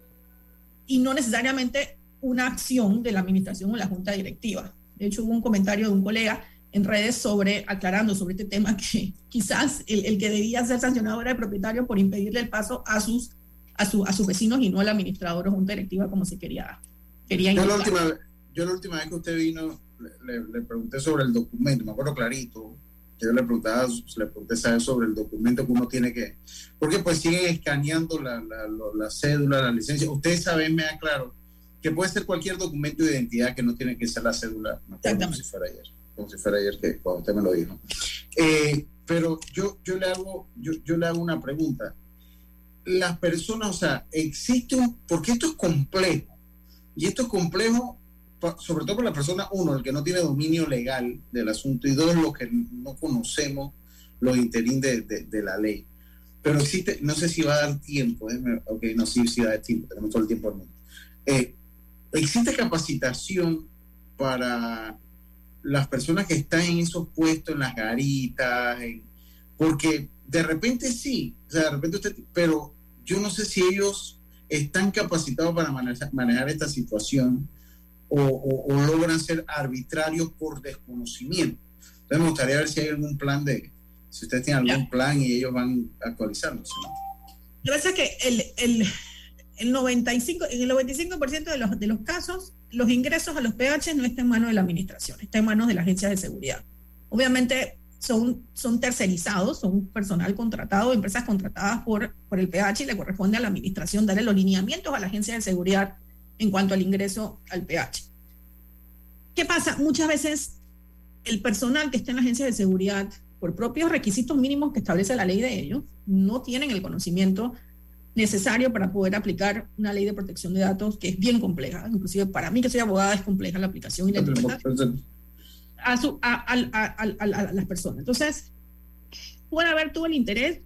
y no necesariamente una acción de la administración o la junta directiva. De hecho, hubo un comentario de un colega en redes sobre, aclarando sobre este tema, que quizás el, que debía ser sancionado era el propietario por impedirle el paso a sus, a, su, a sus vecinos y no al administrador o junta directiva como se quería yo la, última, yo la última vez que usted vino le, pregunté sobre el documento, me acuerdo clarito, yo le preguntaba, le pregunté sobre el documento que uno tiene que, porque pues siguen escaneando la, la, la cédula, la licencia. Ustedes saben, me aclaro, que puede ser cualquier documento de identidad que no tiene que ser la cédula, como si fuera ayer, como si fuera ayer que cuando usted me lo dijo. Eh, pero yo, yo, le hago, yo, yo le hago una pregunta. Las personas, o sea, existe un, porque esto es complejo, y esto es complejo, sobre todo para la persona, uno, el que no tiene dominio legal del asunto, y dos, los que no conocemos los interín de, la ley. pero existe, no sé si va a dar tiempo, déjeme- ok, no, sí, sí da tiempo, tenemos todo el tiempo al mundo. Eh, ¿Existe capacitación para las personas que están en esos puestos, en las garitas? porque de repente sí, o sea, de repente pero yo no sé si ellos están capacitados para manejar, manejar esta situación o, o- o logran ser arbitrarios por desconocimiento. Entonces me gustaría ver si hay algún plan de, si ustedes tienen algún plan y ellos van actualizándose. Lo que el, el, el 95, en el 95% de los, de los casos, los ingresos a los PH no están en manos de la administración, está en manos de la agencia de seguridad. Obviamente son, son tercerizados, son personal contratado, empresas contratadas por, por el PH y le corresponde a la administración darle los lineamientos a la agencia de seguridad en cuanto al ingreso al PH. ¿Qué pasa? Muchas veces el personal que está en la agencia de seguridad, por propios requisitos mínimos que establece la ley de ellos, no tienen el conocimiento necesario para poder aplicar una ley de protección de datos que es bien compleja. Inclusive para mí que soy abogada es compleja la aplicación y la a, su- a- a- a las personas. Entonces, puede haber todo el interés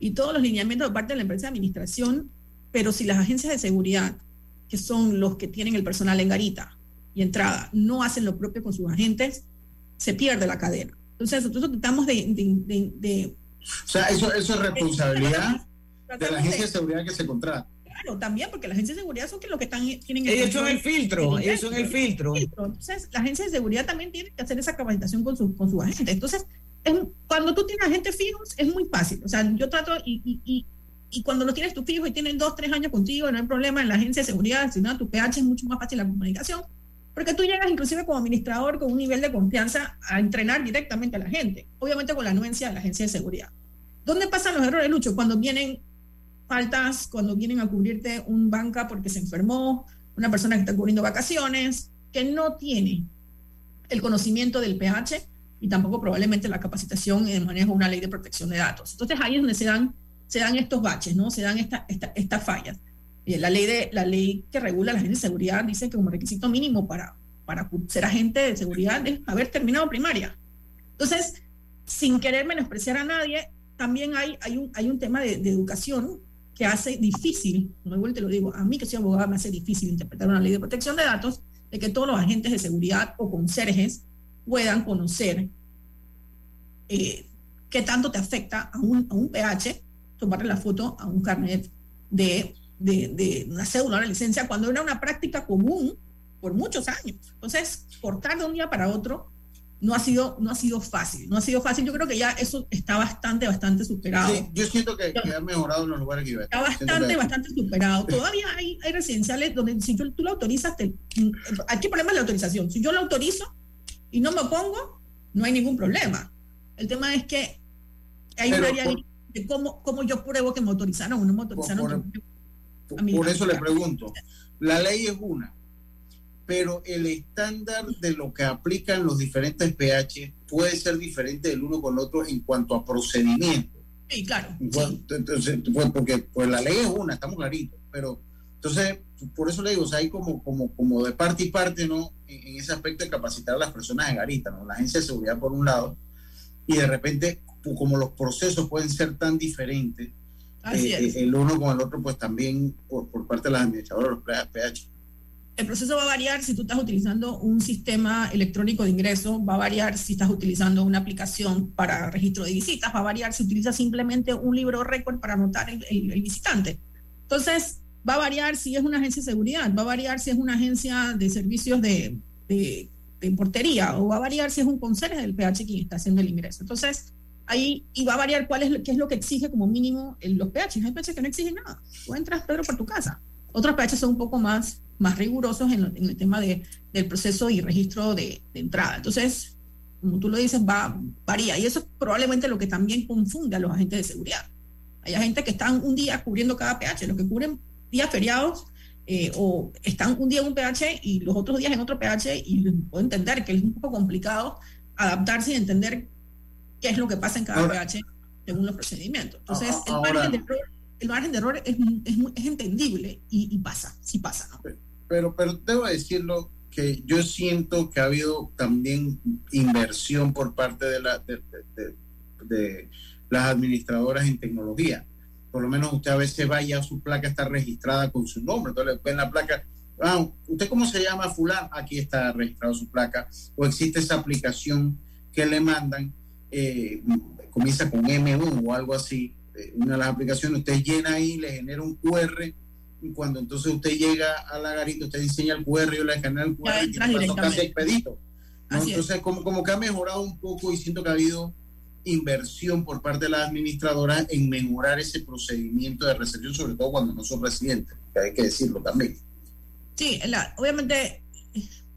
y todos los lineamientos de parte de la empresa de administración, pero si las agencias de seguridad, que son los que tienen el personal en garita y entrada, no hacen lo propio con sus agentes, se pierde la cadena. Entonces, nosotros tratamos de... de- de- de- O sea, eso, eso es responsabilidad de la agencia de seguridad que se contrata. Claro, también, porque la agencia de seguridad son que los que están, tienen Ellos son el filtro, ellos son el filtro. Entonces, la agencia de seguridad también tiene que hacer esa capacitación con sus con su agentes. Entonces, es- cuando tú tienes agentes fijos, es muy fácil. O sea, yo trato, y, y, y, y cuando los tienes tú fijo y tienen dos, tres años contigo, no hay problema en la agencia de seguridad, sino tu PH es mucho más fácil la comunicación, porque tú llegas inclusive como administrador con un nivel de confianza a entrenar directamente a la gente, obviamente con la anuencia de la agencia de seguridad. ¿Dónde pasan los errores, Lucho? Cuando vienen faltas, cuando vienen a cubrirte un banca porque se enfermó, una persona que está cubriendo vacaciones, que no tiene el conocimiento del PH y tampoco probablemente la capacitación en manejo de una ley de protección de datos. Entonces ahí es donde se dan, se dan estos baches, ¿no? Se dan esta, esta- estas fallas. La ley, de, la ley que regula la agencia de seguridad dice que como requisito mínimo para, para ser agente de seguridad es haber terminado primaria. Entonces, sin querer menospreciar a nadie, también hay, hay, un, hay un tema de, de educación que hace difícil, igual te lo digo, a mí que soy abogada me hace difícil interpretar una ley de protección de datos, de que todos los agentes de seguridad o conserjes puedan conocer eh, qué tanto te afecta a un, a un PH tomarle la foto a un carnet de, de, de una cédula, una licencia, cuando era una práctica común por muchos años. Entonces, cortar de un día para otro no ha sido, no ha sido fácil, no ha sido fácil. Yo creo que ya eso está bastante, bastante superado. Sí, yo siento que, que ha mejorado en los lugares que iba. Está bastante, bastante superado. Todavía hay, hay residenciales donde si tú, tú lo autorizas, te, aquí el problema es la autorización. Si yo lo autorizo y no me opongo, no hay ningún problema. El tema es que hay Pero una área por- de cómo, cómo yo pruebo que me autorizaron o no me autorizaron. Por, a mí. por eso le pregunto, la ley es una, pero el estándar de lo que aplican los diferentes pH puede ser diferente del uno con el otro en cuanto a procedimiento. Sí, claro. En Entonces, pues, porque pues la ley es una, estamos claritos, pero entonces, por eso le digo, o sea, hay como, como, como de parte y parte, ¿no? En, en ese aspecto de capacitar a las personas de Garita, ¿no? La agencia de seguridad por un lado, y de repente, pues, como los procesos pueden ser tan diferentes, eh, eh, el uno con el otro, pues también por, por parte de las administradoras, los PH. El proceso va a variar si tú estás utilizando un sistema electrónico de ingreso, va a variar si estás utilizando una aplicación para registro de visitas, va a variar si utilizas simplemente un libro récord para anotar el, visitante. Entonces, va a variar si es una agencia de seguridad, va a variar si es una agencia de servicios de, de- portería o va a variar si es un conserje del PH quien está haciendo el ingreso. Entonces, ahí y va a variar cuál es, qué es lo que exige como mínimo los PH. Hay PH que no exigen nada. Tú entras, Pedro, por tu casa. Otros PH son un poco más, más rigurosos en, lo- en el tema de, del proceso y registro de, de entrada. Entonces, como tú lo dices, va, varía. Y eso es probablemente lo que también confunde a los agentes de seguridad. Hay agentes que están un día cubriendo cada PH, los que cubren días feriados eh, o están un día en un PH y los otros días en otro PH y puedo entender que es un poco complicado adaptarse y entender qué es lo que pasa en cada Ahora- PH según los procedimientos. Entonces, Ah, el ahora- margen de error, el margen de error es, es, es entendible y, y pasa, sí pasa. ¿no? Pero, pero debo decirlo que yo siento que ha habido también inversión por parte de la las administradoras en tecnología. Por lo menos usted a veces vaya, su placa está registrada con su nombre, entonces ven la placa, ah, ¿usted cómo se llama fulano? Aquí está registrado su placa, o existe esa aplicación que le mandan, eh, comienza con M1 o algo así, eh, una de las aplicaciones, usted llena ahí, le genera un QR, y cuando entonces usted llega a la garita, usted diseña el QR, yo le genera el QR y pasó casi expedito. ¿no? Entonces, como, como que ha mejorado un poco y siento que ha habido inversión por parte de la administradora en mejorar ese procedimiento de recepción, sobre todo cuando no son residentes, que hay que decirlo también. Sí, la, obviamente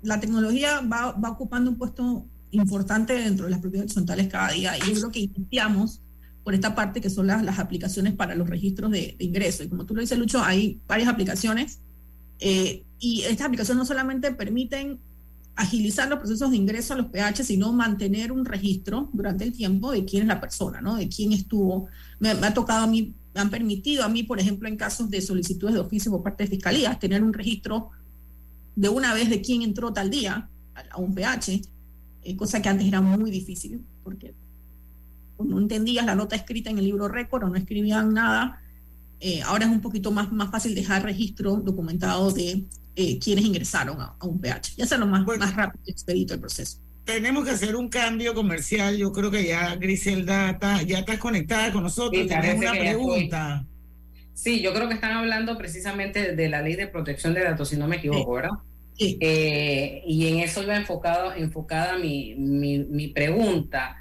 la tecnología va, va, ocupando un puesto importante dentro de las propiedades horizontales cada día y yo creo que iniciamos por esta parte que son las, aplicaciones para los registros de, de ingreso. Y como tú lo dices, Lucho, hay varias aplicaciones eh, y estas aplicaciones no solamente permiten agilizar los procesos de ingreso a los PH, sino mantener un registro durante el tiempo de quién es la persona, ¿no? De quién estuvo. Me, ha tocado a mí, me han permitido a mí, por ejemplo, en casos de solicitudes de oficio por parte de fiscalía, tener un registro de una vez de quién entró tal día a, un PH, eh, cosa que antes era muy difícil, porque no entendías la nota escrita en el libro récord o no escribían nada. Eh, ahora es un poquito más, más fácil dejar registro documentado de eh, quienes ingresaron a, a, un PH. Ya sea lo más, bueno, más rápido y expedito el proceso. Tenemos que hacer un cambio comercial. Yo creo que ya Griselda está, ya estás conectada con nosotros. Sí, Tenemos una pregunta. Sí, yo creo que están hablando precisamente de la ley de protección de datos, si no me equivoco, ¿verdad? Sí. Eh, y en eso iba enfocado, enfocada mi, mi, mi pregunta.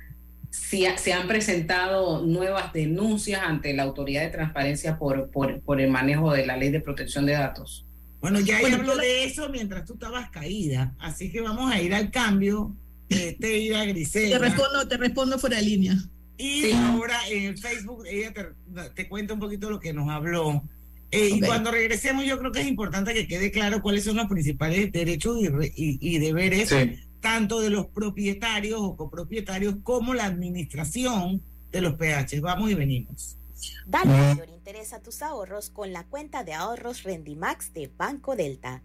Si se han presentado nuevas denuncias ante la autoridad de transparencia por, por, por el manejo de la ley de protección de datos. Bueno, ya bueno, habló de eso mientras tú estabas caída, así que vamos a ir al cambio. Eh, te irá Grisela. Te respondo, te respondo fuera de línea. Y sí. ahora en Facebook ella te, te, cuenta un poquito lo que nos habló. Eh, okay. Y cuando regresemos yo creo que es importante que quede claro cuáles son los principales derechos y, y, y deberes sí. Tanto de los propietarios o copropietarios como la administración de los PH. Vamos y venimos. Dale mayor interés a tus ahorros con la cuenta de ahorros Rendimax de Banco Delta.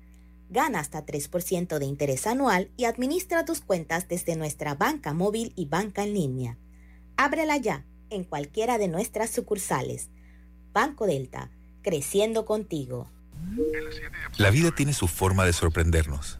Gana hasta 3% de interés anual y administra tus cuentas desde nuestra banca móvil y banca en línea. Ábrela ya en cualquiera de nuestras sucursales. Banco Delta, creciendo contigo. La vida tiene su forma de sorprendernos,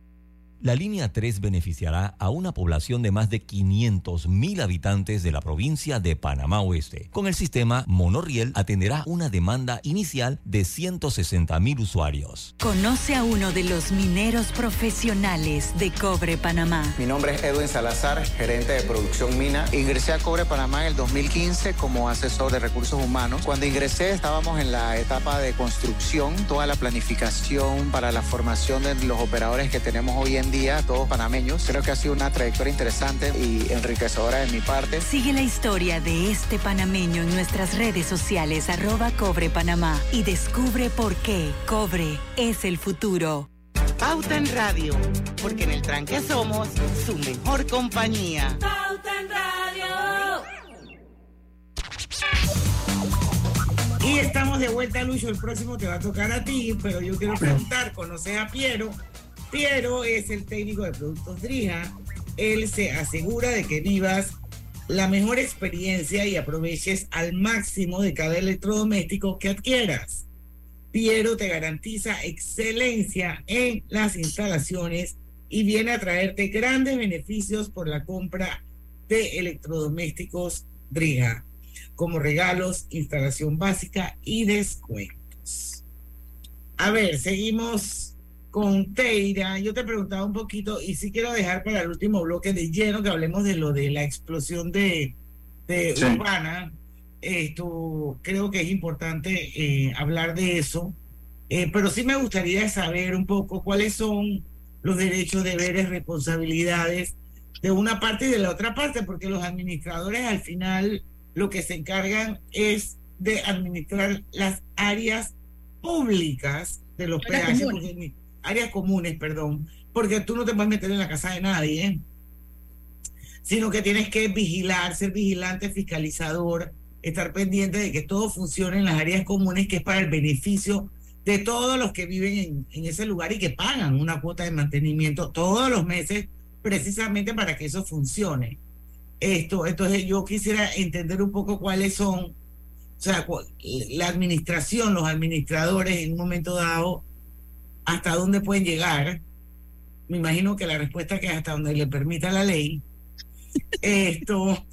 La línea 3 beneficiará a una población de más de 500 mil habitantes de la provincia de Panamá Oeste. Con el sistema Monoriel atenderá una demanda inicial de 160 mil usuarios. Conoce a uno de los mineros profesionales de Cobre Panamá. Mi nombre es Edwin Salazar, gerente de producción mina. Ingresé a Cobre Panamá en el 2015 como asesor de recursos humanos. Cuando ingresé estábamos en la etapa de construcción, toda la planificación para la formación de los operadores que tenemos hoy en día, todos panameños. Creo que ha sido una trayectoria interesante y enriquecedora de mi parte. Sigue la historia de este panameño en nuestras redes sociales, arroba Cobre Panamá, y descubre por qué Cobre es el futuro. Pauta en Radio, porque en el tranque somos su mejor compañía. Pauta en Radio. Y estamos de vuelta, Lucho. El próximo te va a tocar a ti, pero yo quiero preguntar, ¿conoces a Piero? Piero es el técnico de productos Drija. Él se asegura de que vivas la mejor experiencia y aproveches al máximo de cada electrodoméstico que adquieras. Piero te garantiza excelencia en las instalaciones y viene a traerte grandes beneficios por la compra de electrodomésticos Drija, como regalos, instalación básica y descuentos. A ver, seguimos con Teira. Yo te preguntaba un poquito y sí quiero dejar para el último bloque de lleno que hablemos de lo de la explosión de, de sí. urbana. Esto creo que es importante eh, hablar de eso, eh, pero sí me gustaría saber un poco cuáles son los derechos, deberes, responsabilidades de una parte y de la otra parte, porque los administradores al final lo que se encargan es de administrar las áreas públicas de los comunes. porque- áreas comunes, perdón, porque tú no te puedes meter en la casa de nadie, ¿eh? sino que tienes que vigilar, ser vigilante, fiscalizador, estar pendiente de que todo funcione en las áreas comunes, que es para el beneficio de todos los que viven en, en ese lugar y que pagan una cuota de mantenimiento todos los meses, precisamente para que eso funcione. Esto, entonces yo quisiera entender un poco cuáles son, o sea, la administración, los administradores en un momento dado, hasta dónde pueden llegar. Me imagino que la respuesta que es hasta donde le permita la ley. Esto.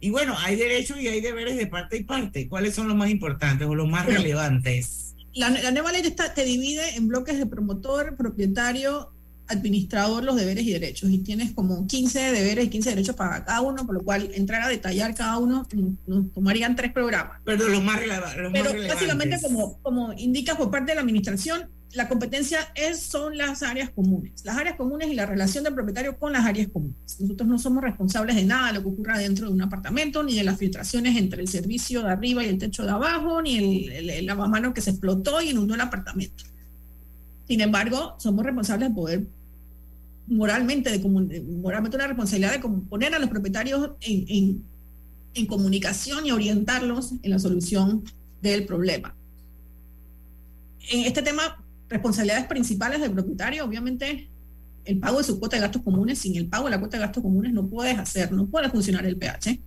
Y bueno, hay derechos y hay deberes de parte y parte. ¿Cuáles son los más importantes o los más Bueno. relevantes? La, la nueva ley está, te divide en bloques de promotor, propietario, administrador, los deberes y derechos. Y tienes como 15 deberes y 15 derechos para cada uno, por lo cual entrar a detallar cada uno mm, nos tomarían tres programas. Pero los más, releva- los más Pero relevantes. básicamente, como, como indica por parte de la administración, la competencia es, son las áreas comunes. Las áreas comunes y la relación del propietario con las áreas comunes. Nosotros no somos responsables de nada lo que ocurra dentro de un apartamento, ni de las filtraciones entre el servicio de arriba y el techo de abajo, ni el, el, lavamano que se explotó y inundó el apartamento. Sin embargo, somos responsables de poder moralmente, de, moralmente una responsabilidad de poner a los propietarios en- en comunicación y orientarlos en la solución del problema. En este tema, responsabilidades principales del propietario, obviamente, el pago de su cuota de gastos comunes. Sin el pago de la cuota de gastos comunes no puedes hacer, no puede funcionar el PH.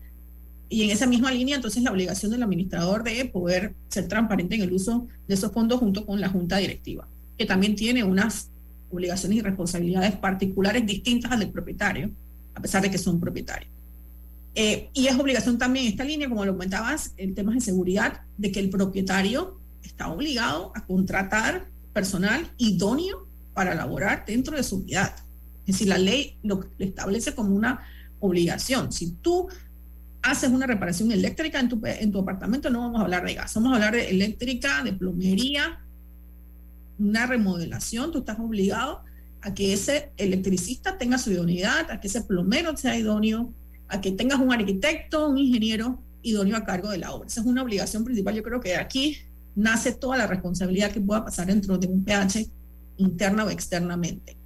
Y en esa misma línea, entonces, la obligación del administrador de poder ser transparente en el uso de esos fondos junto con la junta directiva, que también tiene unas obligaciones y responsabilidades particulares distintas al del propietario, a pesar de que son propietarios. Eh, y es obligación también esta línea, como lo comentabas, en temas de seguridad, de que el propietario está obligado a contratar personal idóneo para laborar dentro de su unidad. Es decir, la ley lo establece como una obligación. Si tú haces una reparación eléctrica en tu, en tu apartamento, no vamos a hablar de gas, vamos a hablar de eléctrica, de plomería, una remodelación, tú estás obligado a que ese electricista tenga su idoneidad, a que ese plomero sea idóneo, a que tengas un arquitecto, un ingeniero idóneo a cargo de la obra. Esa es una obligación principal. Yo creo que aquí nace toda la responsabilidad que pueda pasar dentro de un PH interna o externamente.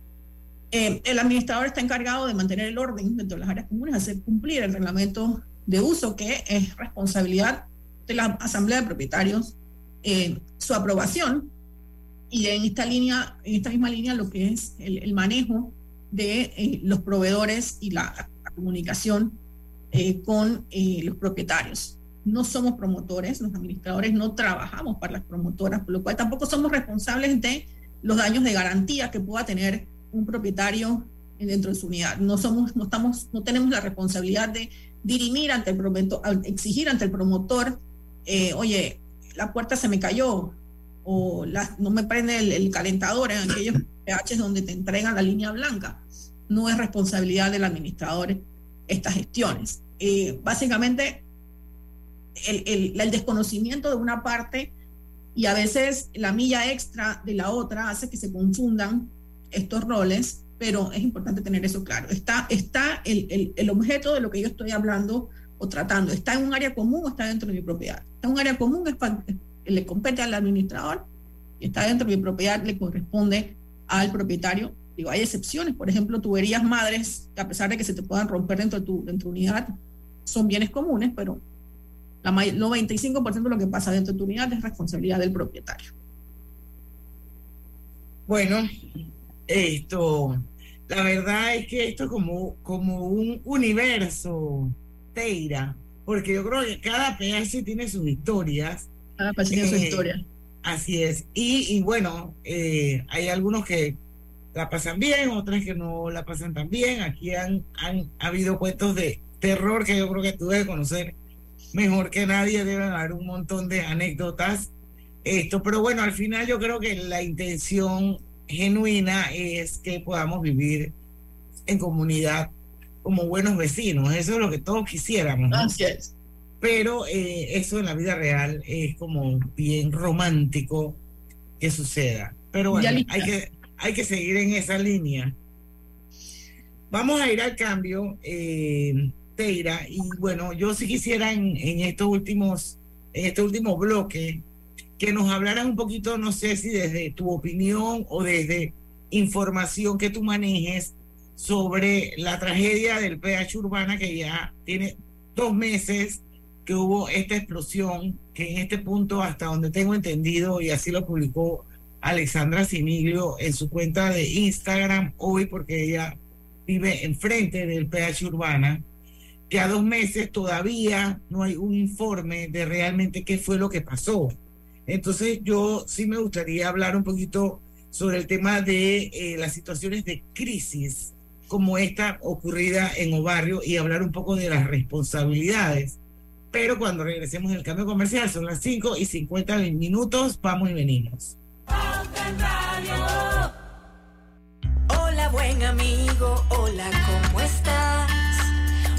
Eh, el administrador está encargado de mantener el orden dentro de las áreas comunes, hacer cumplir el reglamento de uso, que es responsabilidad de la Asamblea de Propietarios, eh, su aprobación y en esta línea, en esta misma línea, lo que es el, manejo de eh, los proveedores y la, comunicación con los propietarios. No somos promotores, los administradores no trabajamos para las promotoras, por lo cual tampoco somos responsables de los daños de garantía que pueda tener un propietario dentro de su unidad. No somos, no estamos, no tenemos la responsabilidad de dirimir ante el promotor, exigir ante el promotor, eh, oye, la puerta se me cayó, o la, no me prende el, el, calentador en aquellos PHs donde te entregan la línea blanca. No es responsabilidad del administrador estas gestiones. Eh, básicamente, el, el, el, desconocimiento de una parte y a veces la milla extra de la otra hace que se confundan estos roles, pero es importante tener eso claro. Está, está el, el objeto de lo que yo estoy hablando o tratando. ¿Está en un área común o está dentro de mi propiedad? Está en un área común, es para, le compete al administrador y está dentro de mi propiedad, le corresponde al propietario. Digo, hay excepciones, por ejemplo, tuberías madres, que a pesar de que se te puedan romper dentro de tu, dentro de tu unidad, son bienes comunes, pero la, el 95% de lo que pasa dentro de tu unidad es responsabilidad del propietario. Bueno, esto, la verdad es que esto es como, como un universo, Teira, porque yo creo que cada PH tiene sus historias. Cada PH tiene eh, su historia. Así es. Y, y bueno, eh, hay algunos que la pasan bien, otras que no la pasan tan bien. Aquí han, han habido cuentos de terror que yo creo que tú debes conocer mejor que nadie. Deben haber un montón de anécdotas. Esto, pero bueno, al final yo creo que la intención genuina es que podamos vivir en comunidad como buenos vecinos. Eso es lo que todos quisiéramos. ¿no? Es. Pero eh, eso en la vida real es como bien romántico que suceda. Pero bueno, hay que, hay que seguir en esa línea. Vamos a ir al cambio. Eh, Teira. Y bueno, yo sí quisiera en, en estos últimos, en este último bloque, que nos hablaras un poquito, no sé si desde tu opinión o desde información que tú manejes sobre la tragedia del PH Urbana que ya tiene dos meses que hubo esta explosión, que en este punto, hasta donde tengo entendido, y así lo publicó Alexandra Siniglio en su cuenta de Instagram hoy, porque ella vive enfrente del PH Urbana, que a dos meses todavía no hay un informe de realmente qué fue lo que pasó. Entonces yo sí me gustaría hablar un poquito sobre el tema de eh, las situaciones de crisis como esta ocurrida en Obarrio y hablar un poco de las responsabilidades. Pero cuando regresemos del cambio comercial, son las 5 y 50 minutos, vamos y venimos. Hola buen amigo, hola, ¿cómo estás?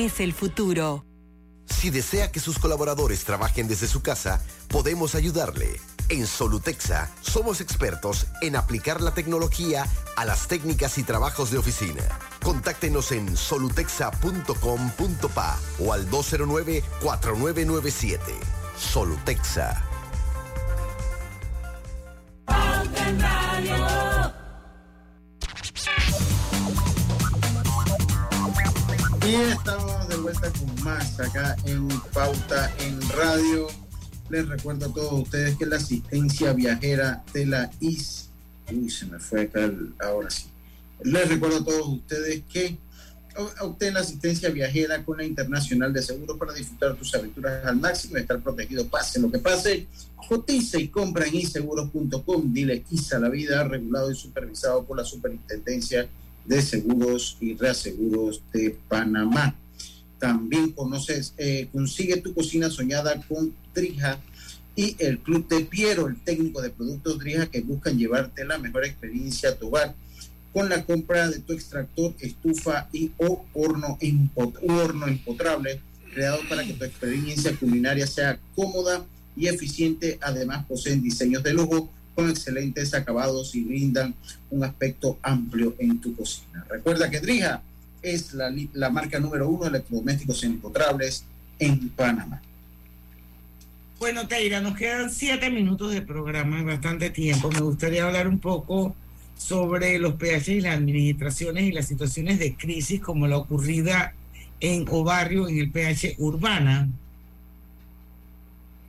el futuro. Si desea que sus colaboradores trabajen desde su casa, podemos ayudarle. En Solutexa somos expertos en aplicar la tecnología a las técnicas y trabajos de oficina. Contáctenos en solutexa.com.pa o al 209-4997. Solutexa. Y estamos de vuelta con más acá en Pauta en Radio. Les recuerdo a todos ustedes que la asistencia viajera de la IS. Uy, se me fue acá el- ahora sí. Les recuerdo a todos ustedes que obtén la asistencia viajera con la Internacional de Seguros para disfrutar tus aventuras al máximo y estar protegido pase lo que pase. Cotiza y compra en iseguros.com. Dile ISA la vida, regulado y supervisado por la Superintendencia de Seguros y Reaseguros de Panamá. También conoces, eh, consigue tu cocina soñada con Drija y el Club de Piero, el técnico de productos Drija que buscan llevarte la mejor experiencia a tu hogar con la compra de tu extractor, estufa y o horno, u horno empotrable, creado para que tu experiencia culinaria sea cómoda y eficiente. Además, poseen diseños de lujo excelentes acabados y brindan un aspecto amplio en tu cocina. Recuerda que Drija es la, la marca número uno de electrodomésticos empotrables en Panamá. Bueno, Teira, nos quedan siete minutos de programa, bastante tiempo. Me gustaría hablar un poco sobre los PH y las administraciones y las situaciones de crisis como la ocurrida en Obarrio, en el PH Urbana.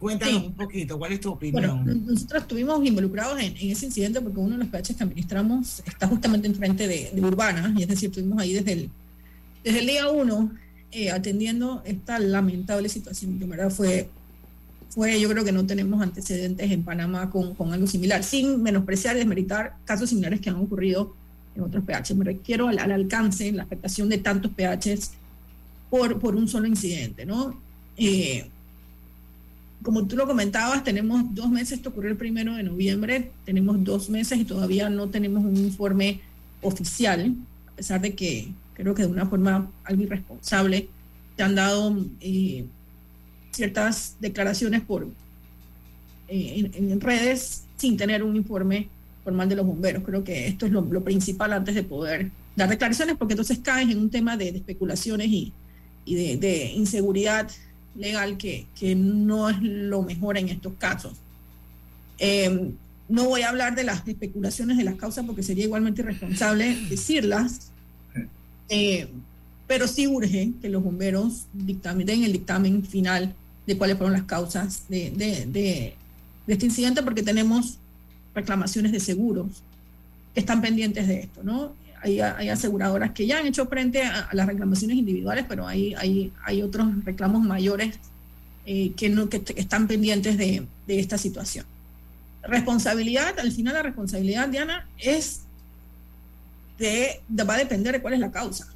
Cuéntanos Sí. un poquito, ¿cuál es tu Bueno, opinión? nosotros estuvimos involucrados en, en ese incidente porque uno de los PHs que administramos está justamente enfrente de, de Urbana, y es decir, estuvimos ahí desde el, desde el día uno eh, atendiendo esta lamentable situación, que en verdad fue, fue, yo creo que no tenemos antecedentes en Panamá con, con algo similar, sin menospreciar y desmeritar casos similares que han ocurrido en otros PHs. Me refiero al, al alcance, la afectación de tantos PHs por, por un solo incidente, ¿no? Eh, como tú lo comentabas, tenemos dos meses, esto ocurrió el primero de noviembre, tenemos dos meses y todavía no tenemos un informe oficial, a pesar de que creo que de una forma algo irresponsable se han dado eh, ciertas declaraciones por eh, en, en, redes sin tener un informe formal de los bomberos. Creo que esto es lo, lo, principal antes de poder dar declaraciones, porque entonces caes en un tema de, de especulaciones y, y de, de, inseguridad legal que, que, no es lo mejor en estos casos. Eh, no voy a hablar de las especulaciones de las causas porque sería igualmente irresponsable decirlas, eh, pero sí urge que los bomberos dictamen, den el dictamen final de cuáles fueron las causas de, de, de, de este incidente porque tenemos reclamaciones de seguros que están pendientes de esto, ¿no? Hay, hay, aseguradoras que ya han hecho frente a, las reclamaciones individuales, pero hay, hay, hay otros reclamos mayores eh, que, no, que, están pendientes de, de, esta situación. Responsabilidad, al final la responsabilidad, Diana, es de, de va a depender de cuál es la causa.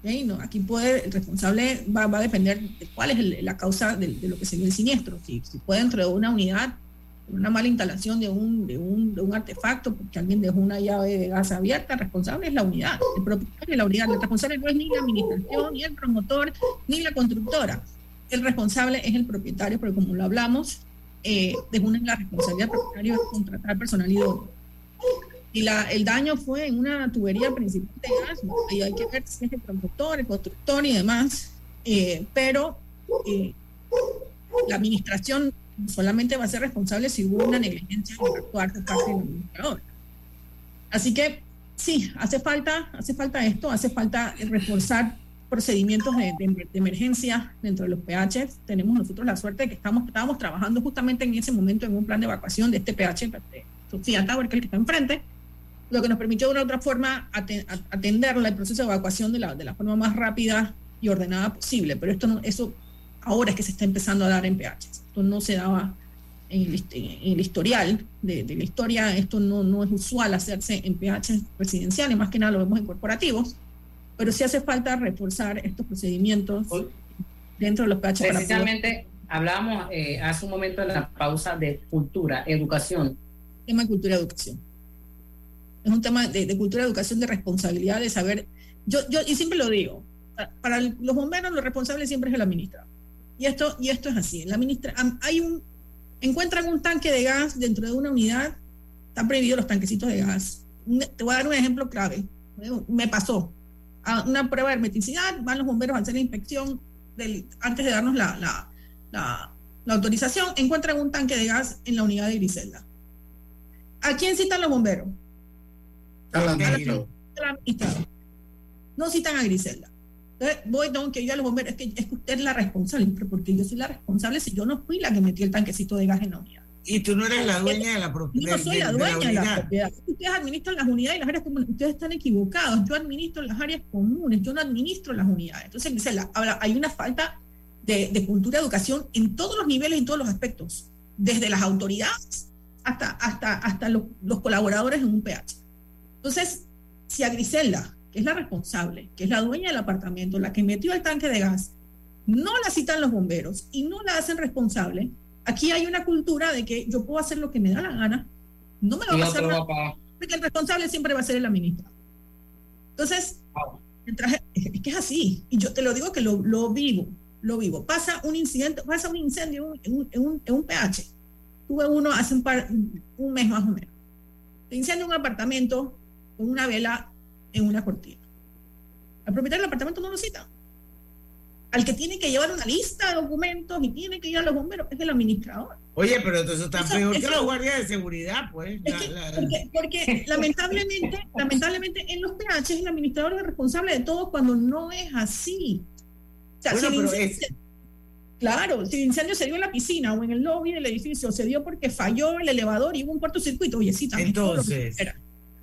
¿okay? No, aquí puede, el responsable va, va, a depender de cuál es el, la causa de, de, lo que se dio el siniestro. Si, si puede dentro de una unidad una mala instalación de un, de un, de un artefacto porque alguien dejó una llave de gas abierta, responsable es la unidad, el propietario de la unidad, el responsable no es ni la administración, ni el promotor, ni la constructora. El responsable es el propietario, porque como lo hablamos, eh, de una la responsabilidad del propietario es contratar personal idóneo. Y la, el daño fue en una tubería principal de gas, y hay que ver si es el promotor, el constructor y demás, eh, pero eh, la administración solamente va a ser responsable si hubo una negligencia en actuar por parte del administrador. Así que sí, hace falta, hace falta esto, hace falta reforzar procedimientos de, emergencia dentro de los PH. Tenemos nosotros la suerte de que estamos, estábamos trabajando justamente en ese momento en un plan de evacuación de este PH, Sofía Tower, que el que está enfrente, lo que nos permitió de una otra forma atender el proceso de evacuación de la, de la forma más rápida y ordenada posible. Pero esto no, eso ahora es que se está empezando a dar en PH. Esto no se daba en el, en el historial de, de, la historia, esto no, no es usual hacerse en PH residenciales, más que nada lo vemos en corporativos, pero sí hace falta reforzar estos procedimientos dentro de los PH. Precisamente para hablábamos eh, hace un momento en la pausa de cultura, educación. Tema de cultura y educación. Es un tema de, de cultura y educación, de responsabilidad, de saber. Yo, yo, y siempre lo digo, para los bomberos lo responsable siempre es el administrador. Y esto, y esto es así. La ministra, hay un, encuentran un tanque de gas dentro de una unidad, están prohibidos los tanquecitos de gas. Te voy a dar un ejemplo clave. Me pasó. A una prueba de hermeticidad, van los bomberos a hacer la inspección del, antes de darnos la, la, la, la, autorización, encuentran un tanque de gas en la unidad de Griselda. ¿A quién citan los bomberos? A la, a la, No citan a Griselda. Entonces, voy, tengo que ir a los bomberos, es que, es que usted es la responsable, pero porque yo soy la responsable si yo no fui la que metí el tanquecito de gas en la unidad. Y tú no eres la dueña de la propiedad. Yo no soy la dueña de la, de la propiedad. Ustedes administran las unidades y las áreas comunes. Ustedes están equivocados. Yo administro las áreas comunes, yo no administro las unidades. Entonces, dice, la, ahora, hay una falta de, de cultura de educación en todos los niveles, en todos los aspectos, desde las autoridades hasta, hasta, hasta los, los colaboradores en un PH. Entonces, si a Griselda es la responsable, que es la dueña del apartamento, la que metió el tanque de gas, no la citan los bomberos y no la hacen responsable, aquí hay una cultura de que yo puedo hacer lo que me da la gana, no me va a pasar nada, porque el responsable siempre va a ser el administrador. Entonces, es que es así, y yo te lo digo que lo, lo vivo, lo vivo. Pasa un incidente, pasa un incendio en un, en un, en un PH. Tuve uno hace un, par, un mes más o menos. Se incendia un apartamento con una vela en una cortina. Al propietario del apartamento no lo cita. Al que tiene que llevar una lista de documentos y tiene que ir a los bomberos es el administrador. Oye, pero entonces está peor eso, que los guardias de seguridad, pues. Que, la... Porque, porque lamentablemente, lamentablemente en los PH el administrador es el responsable de todo cuando no es así. O sea, bueno, si pero incendio, es... Claro, si el incendio se dio en la piscina o en el lobby del edificio, se dio porque falló el elevador y hubo un cortocircuito. Oye, sí, también. Entonces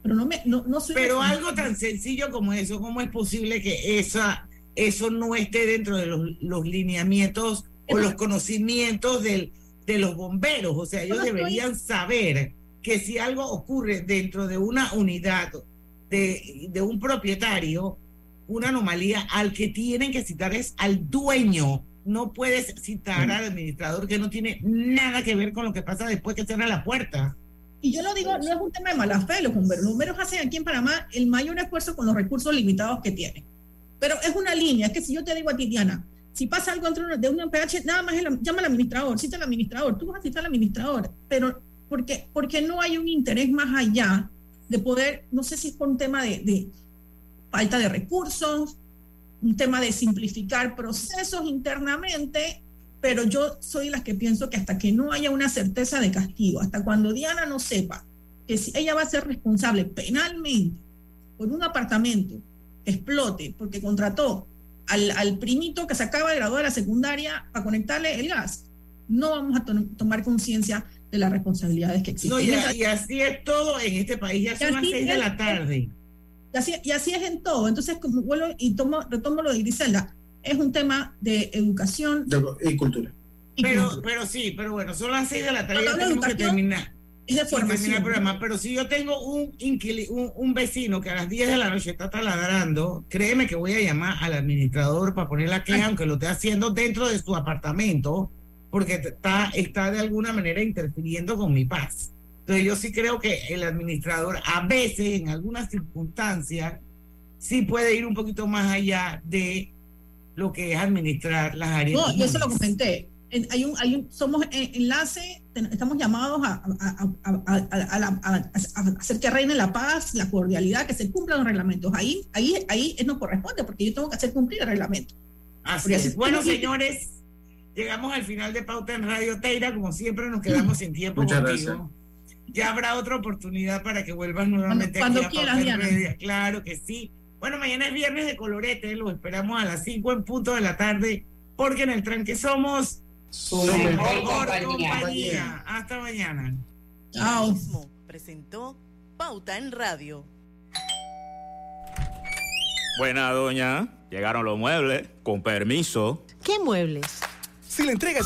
pero no me no, no soy pero algo tan sencillo como eso cómo es posible que esa eso no esté dentro de los, los lineamientos o los conocimientos del, de los bomberos o sea ellos deberían saber que si algo ocurre dentro de una unidad de, de un propietario una anomalía al que tienen que citar es al dueño. No puedes citar al administrador que no tiene nada que ver con lo que pasa después que cierra la puerta y yo lo digo, no es un tema de mala fe, los bomberos. Los bomberos hacen aquí en Panamá el mayor esfuerzo con los recursos limitados que tienen. Pero es una línea, es que si yo te digo a ti, Diana, si pasa algo entre de un PH, nada más llama al administrador, cita al administrador, tú vas a citar al administrador, pero porque, porque no hay un interés más allá de poder, no sé si es por un tema de, de falta de recursos, un tema de simplificar procesos internamente, pero yo soy las que pienso que hasta que no haya una certeza de castigo, hasta cuando Diana no sepa que si ella va a ser responsable penalmente por un apartamento explote porque contrató al, al primito que se acaba de graduar de la secundaria para conectarle el gas, no vamos a to- tomar conciencia de las responsabilidades que existen. No, y, a- y así es todo en este país, ya son las seis de la tarde. Y así, y así es en todo. Entonces, como vuelvo y tomo, retomo lo de Griselda, es un tema de educación y cultura. Pero, pero sí, pero bueno, son las seis de la tarde, ya de tenemos que terminar. es de formación. el programa, pero si yo tengo un, inquili- un, un vecino que a las 10 de la noche está taladrando, créeme que voy a llamar al administrador para poner la queja, aunque lo esté haciendo dentro de su apartamento, porque está, está de alguna manera interfiriendo con mi paz. Entonces yo sí creo que el administrador a veces, en algunas circunstancias, sí puede ir un poquito más allá de lo que es administrar las áreas. No, yo se lo comenté. En- Hay un, hay un, somos en- enlace, ten- estamos llamados a, a- a- a- a- a la- a- a hacer que reine la paz, la cordialidad, que se cumplan los reglamentos. Ahí, ahí, ahí nos corresponde, porque yo tengo que hacer cumplir el reglamento. Así Porque es. así- Bueno, señores, llegamos al final de Pauta en Radio Teira. Como siempre, nos quedamos sin tiempo Muchas contigo. Ya habrá otra oportunidad para que vuelvas nuevamente Cuando- aquí a cuando Pauta quieras, en. Radio. Claro que sí. Bueno, mañana es viernes de colorete. Lo esperamos a las 5 en punto de la tarde, porque en el tranque somos Su mejor compañía. compañía. Hasta mañana. Chao. Presentó Pauta en Radio. Buena, doña. Llegaron los muebles. Con permiso. ¿Qué muebles? Si la entregas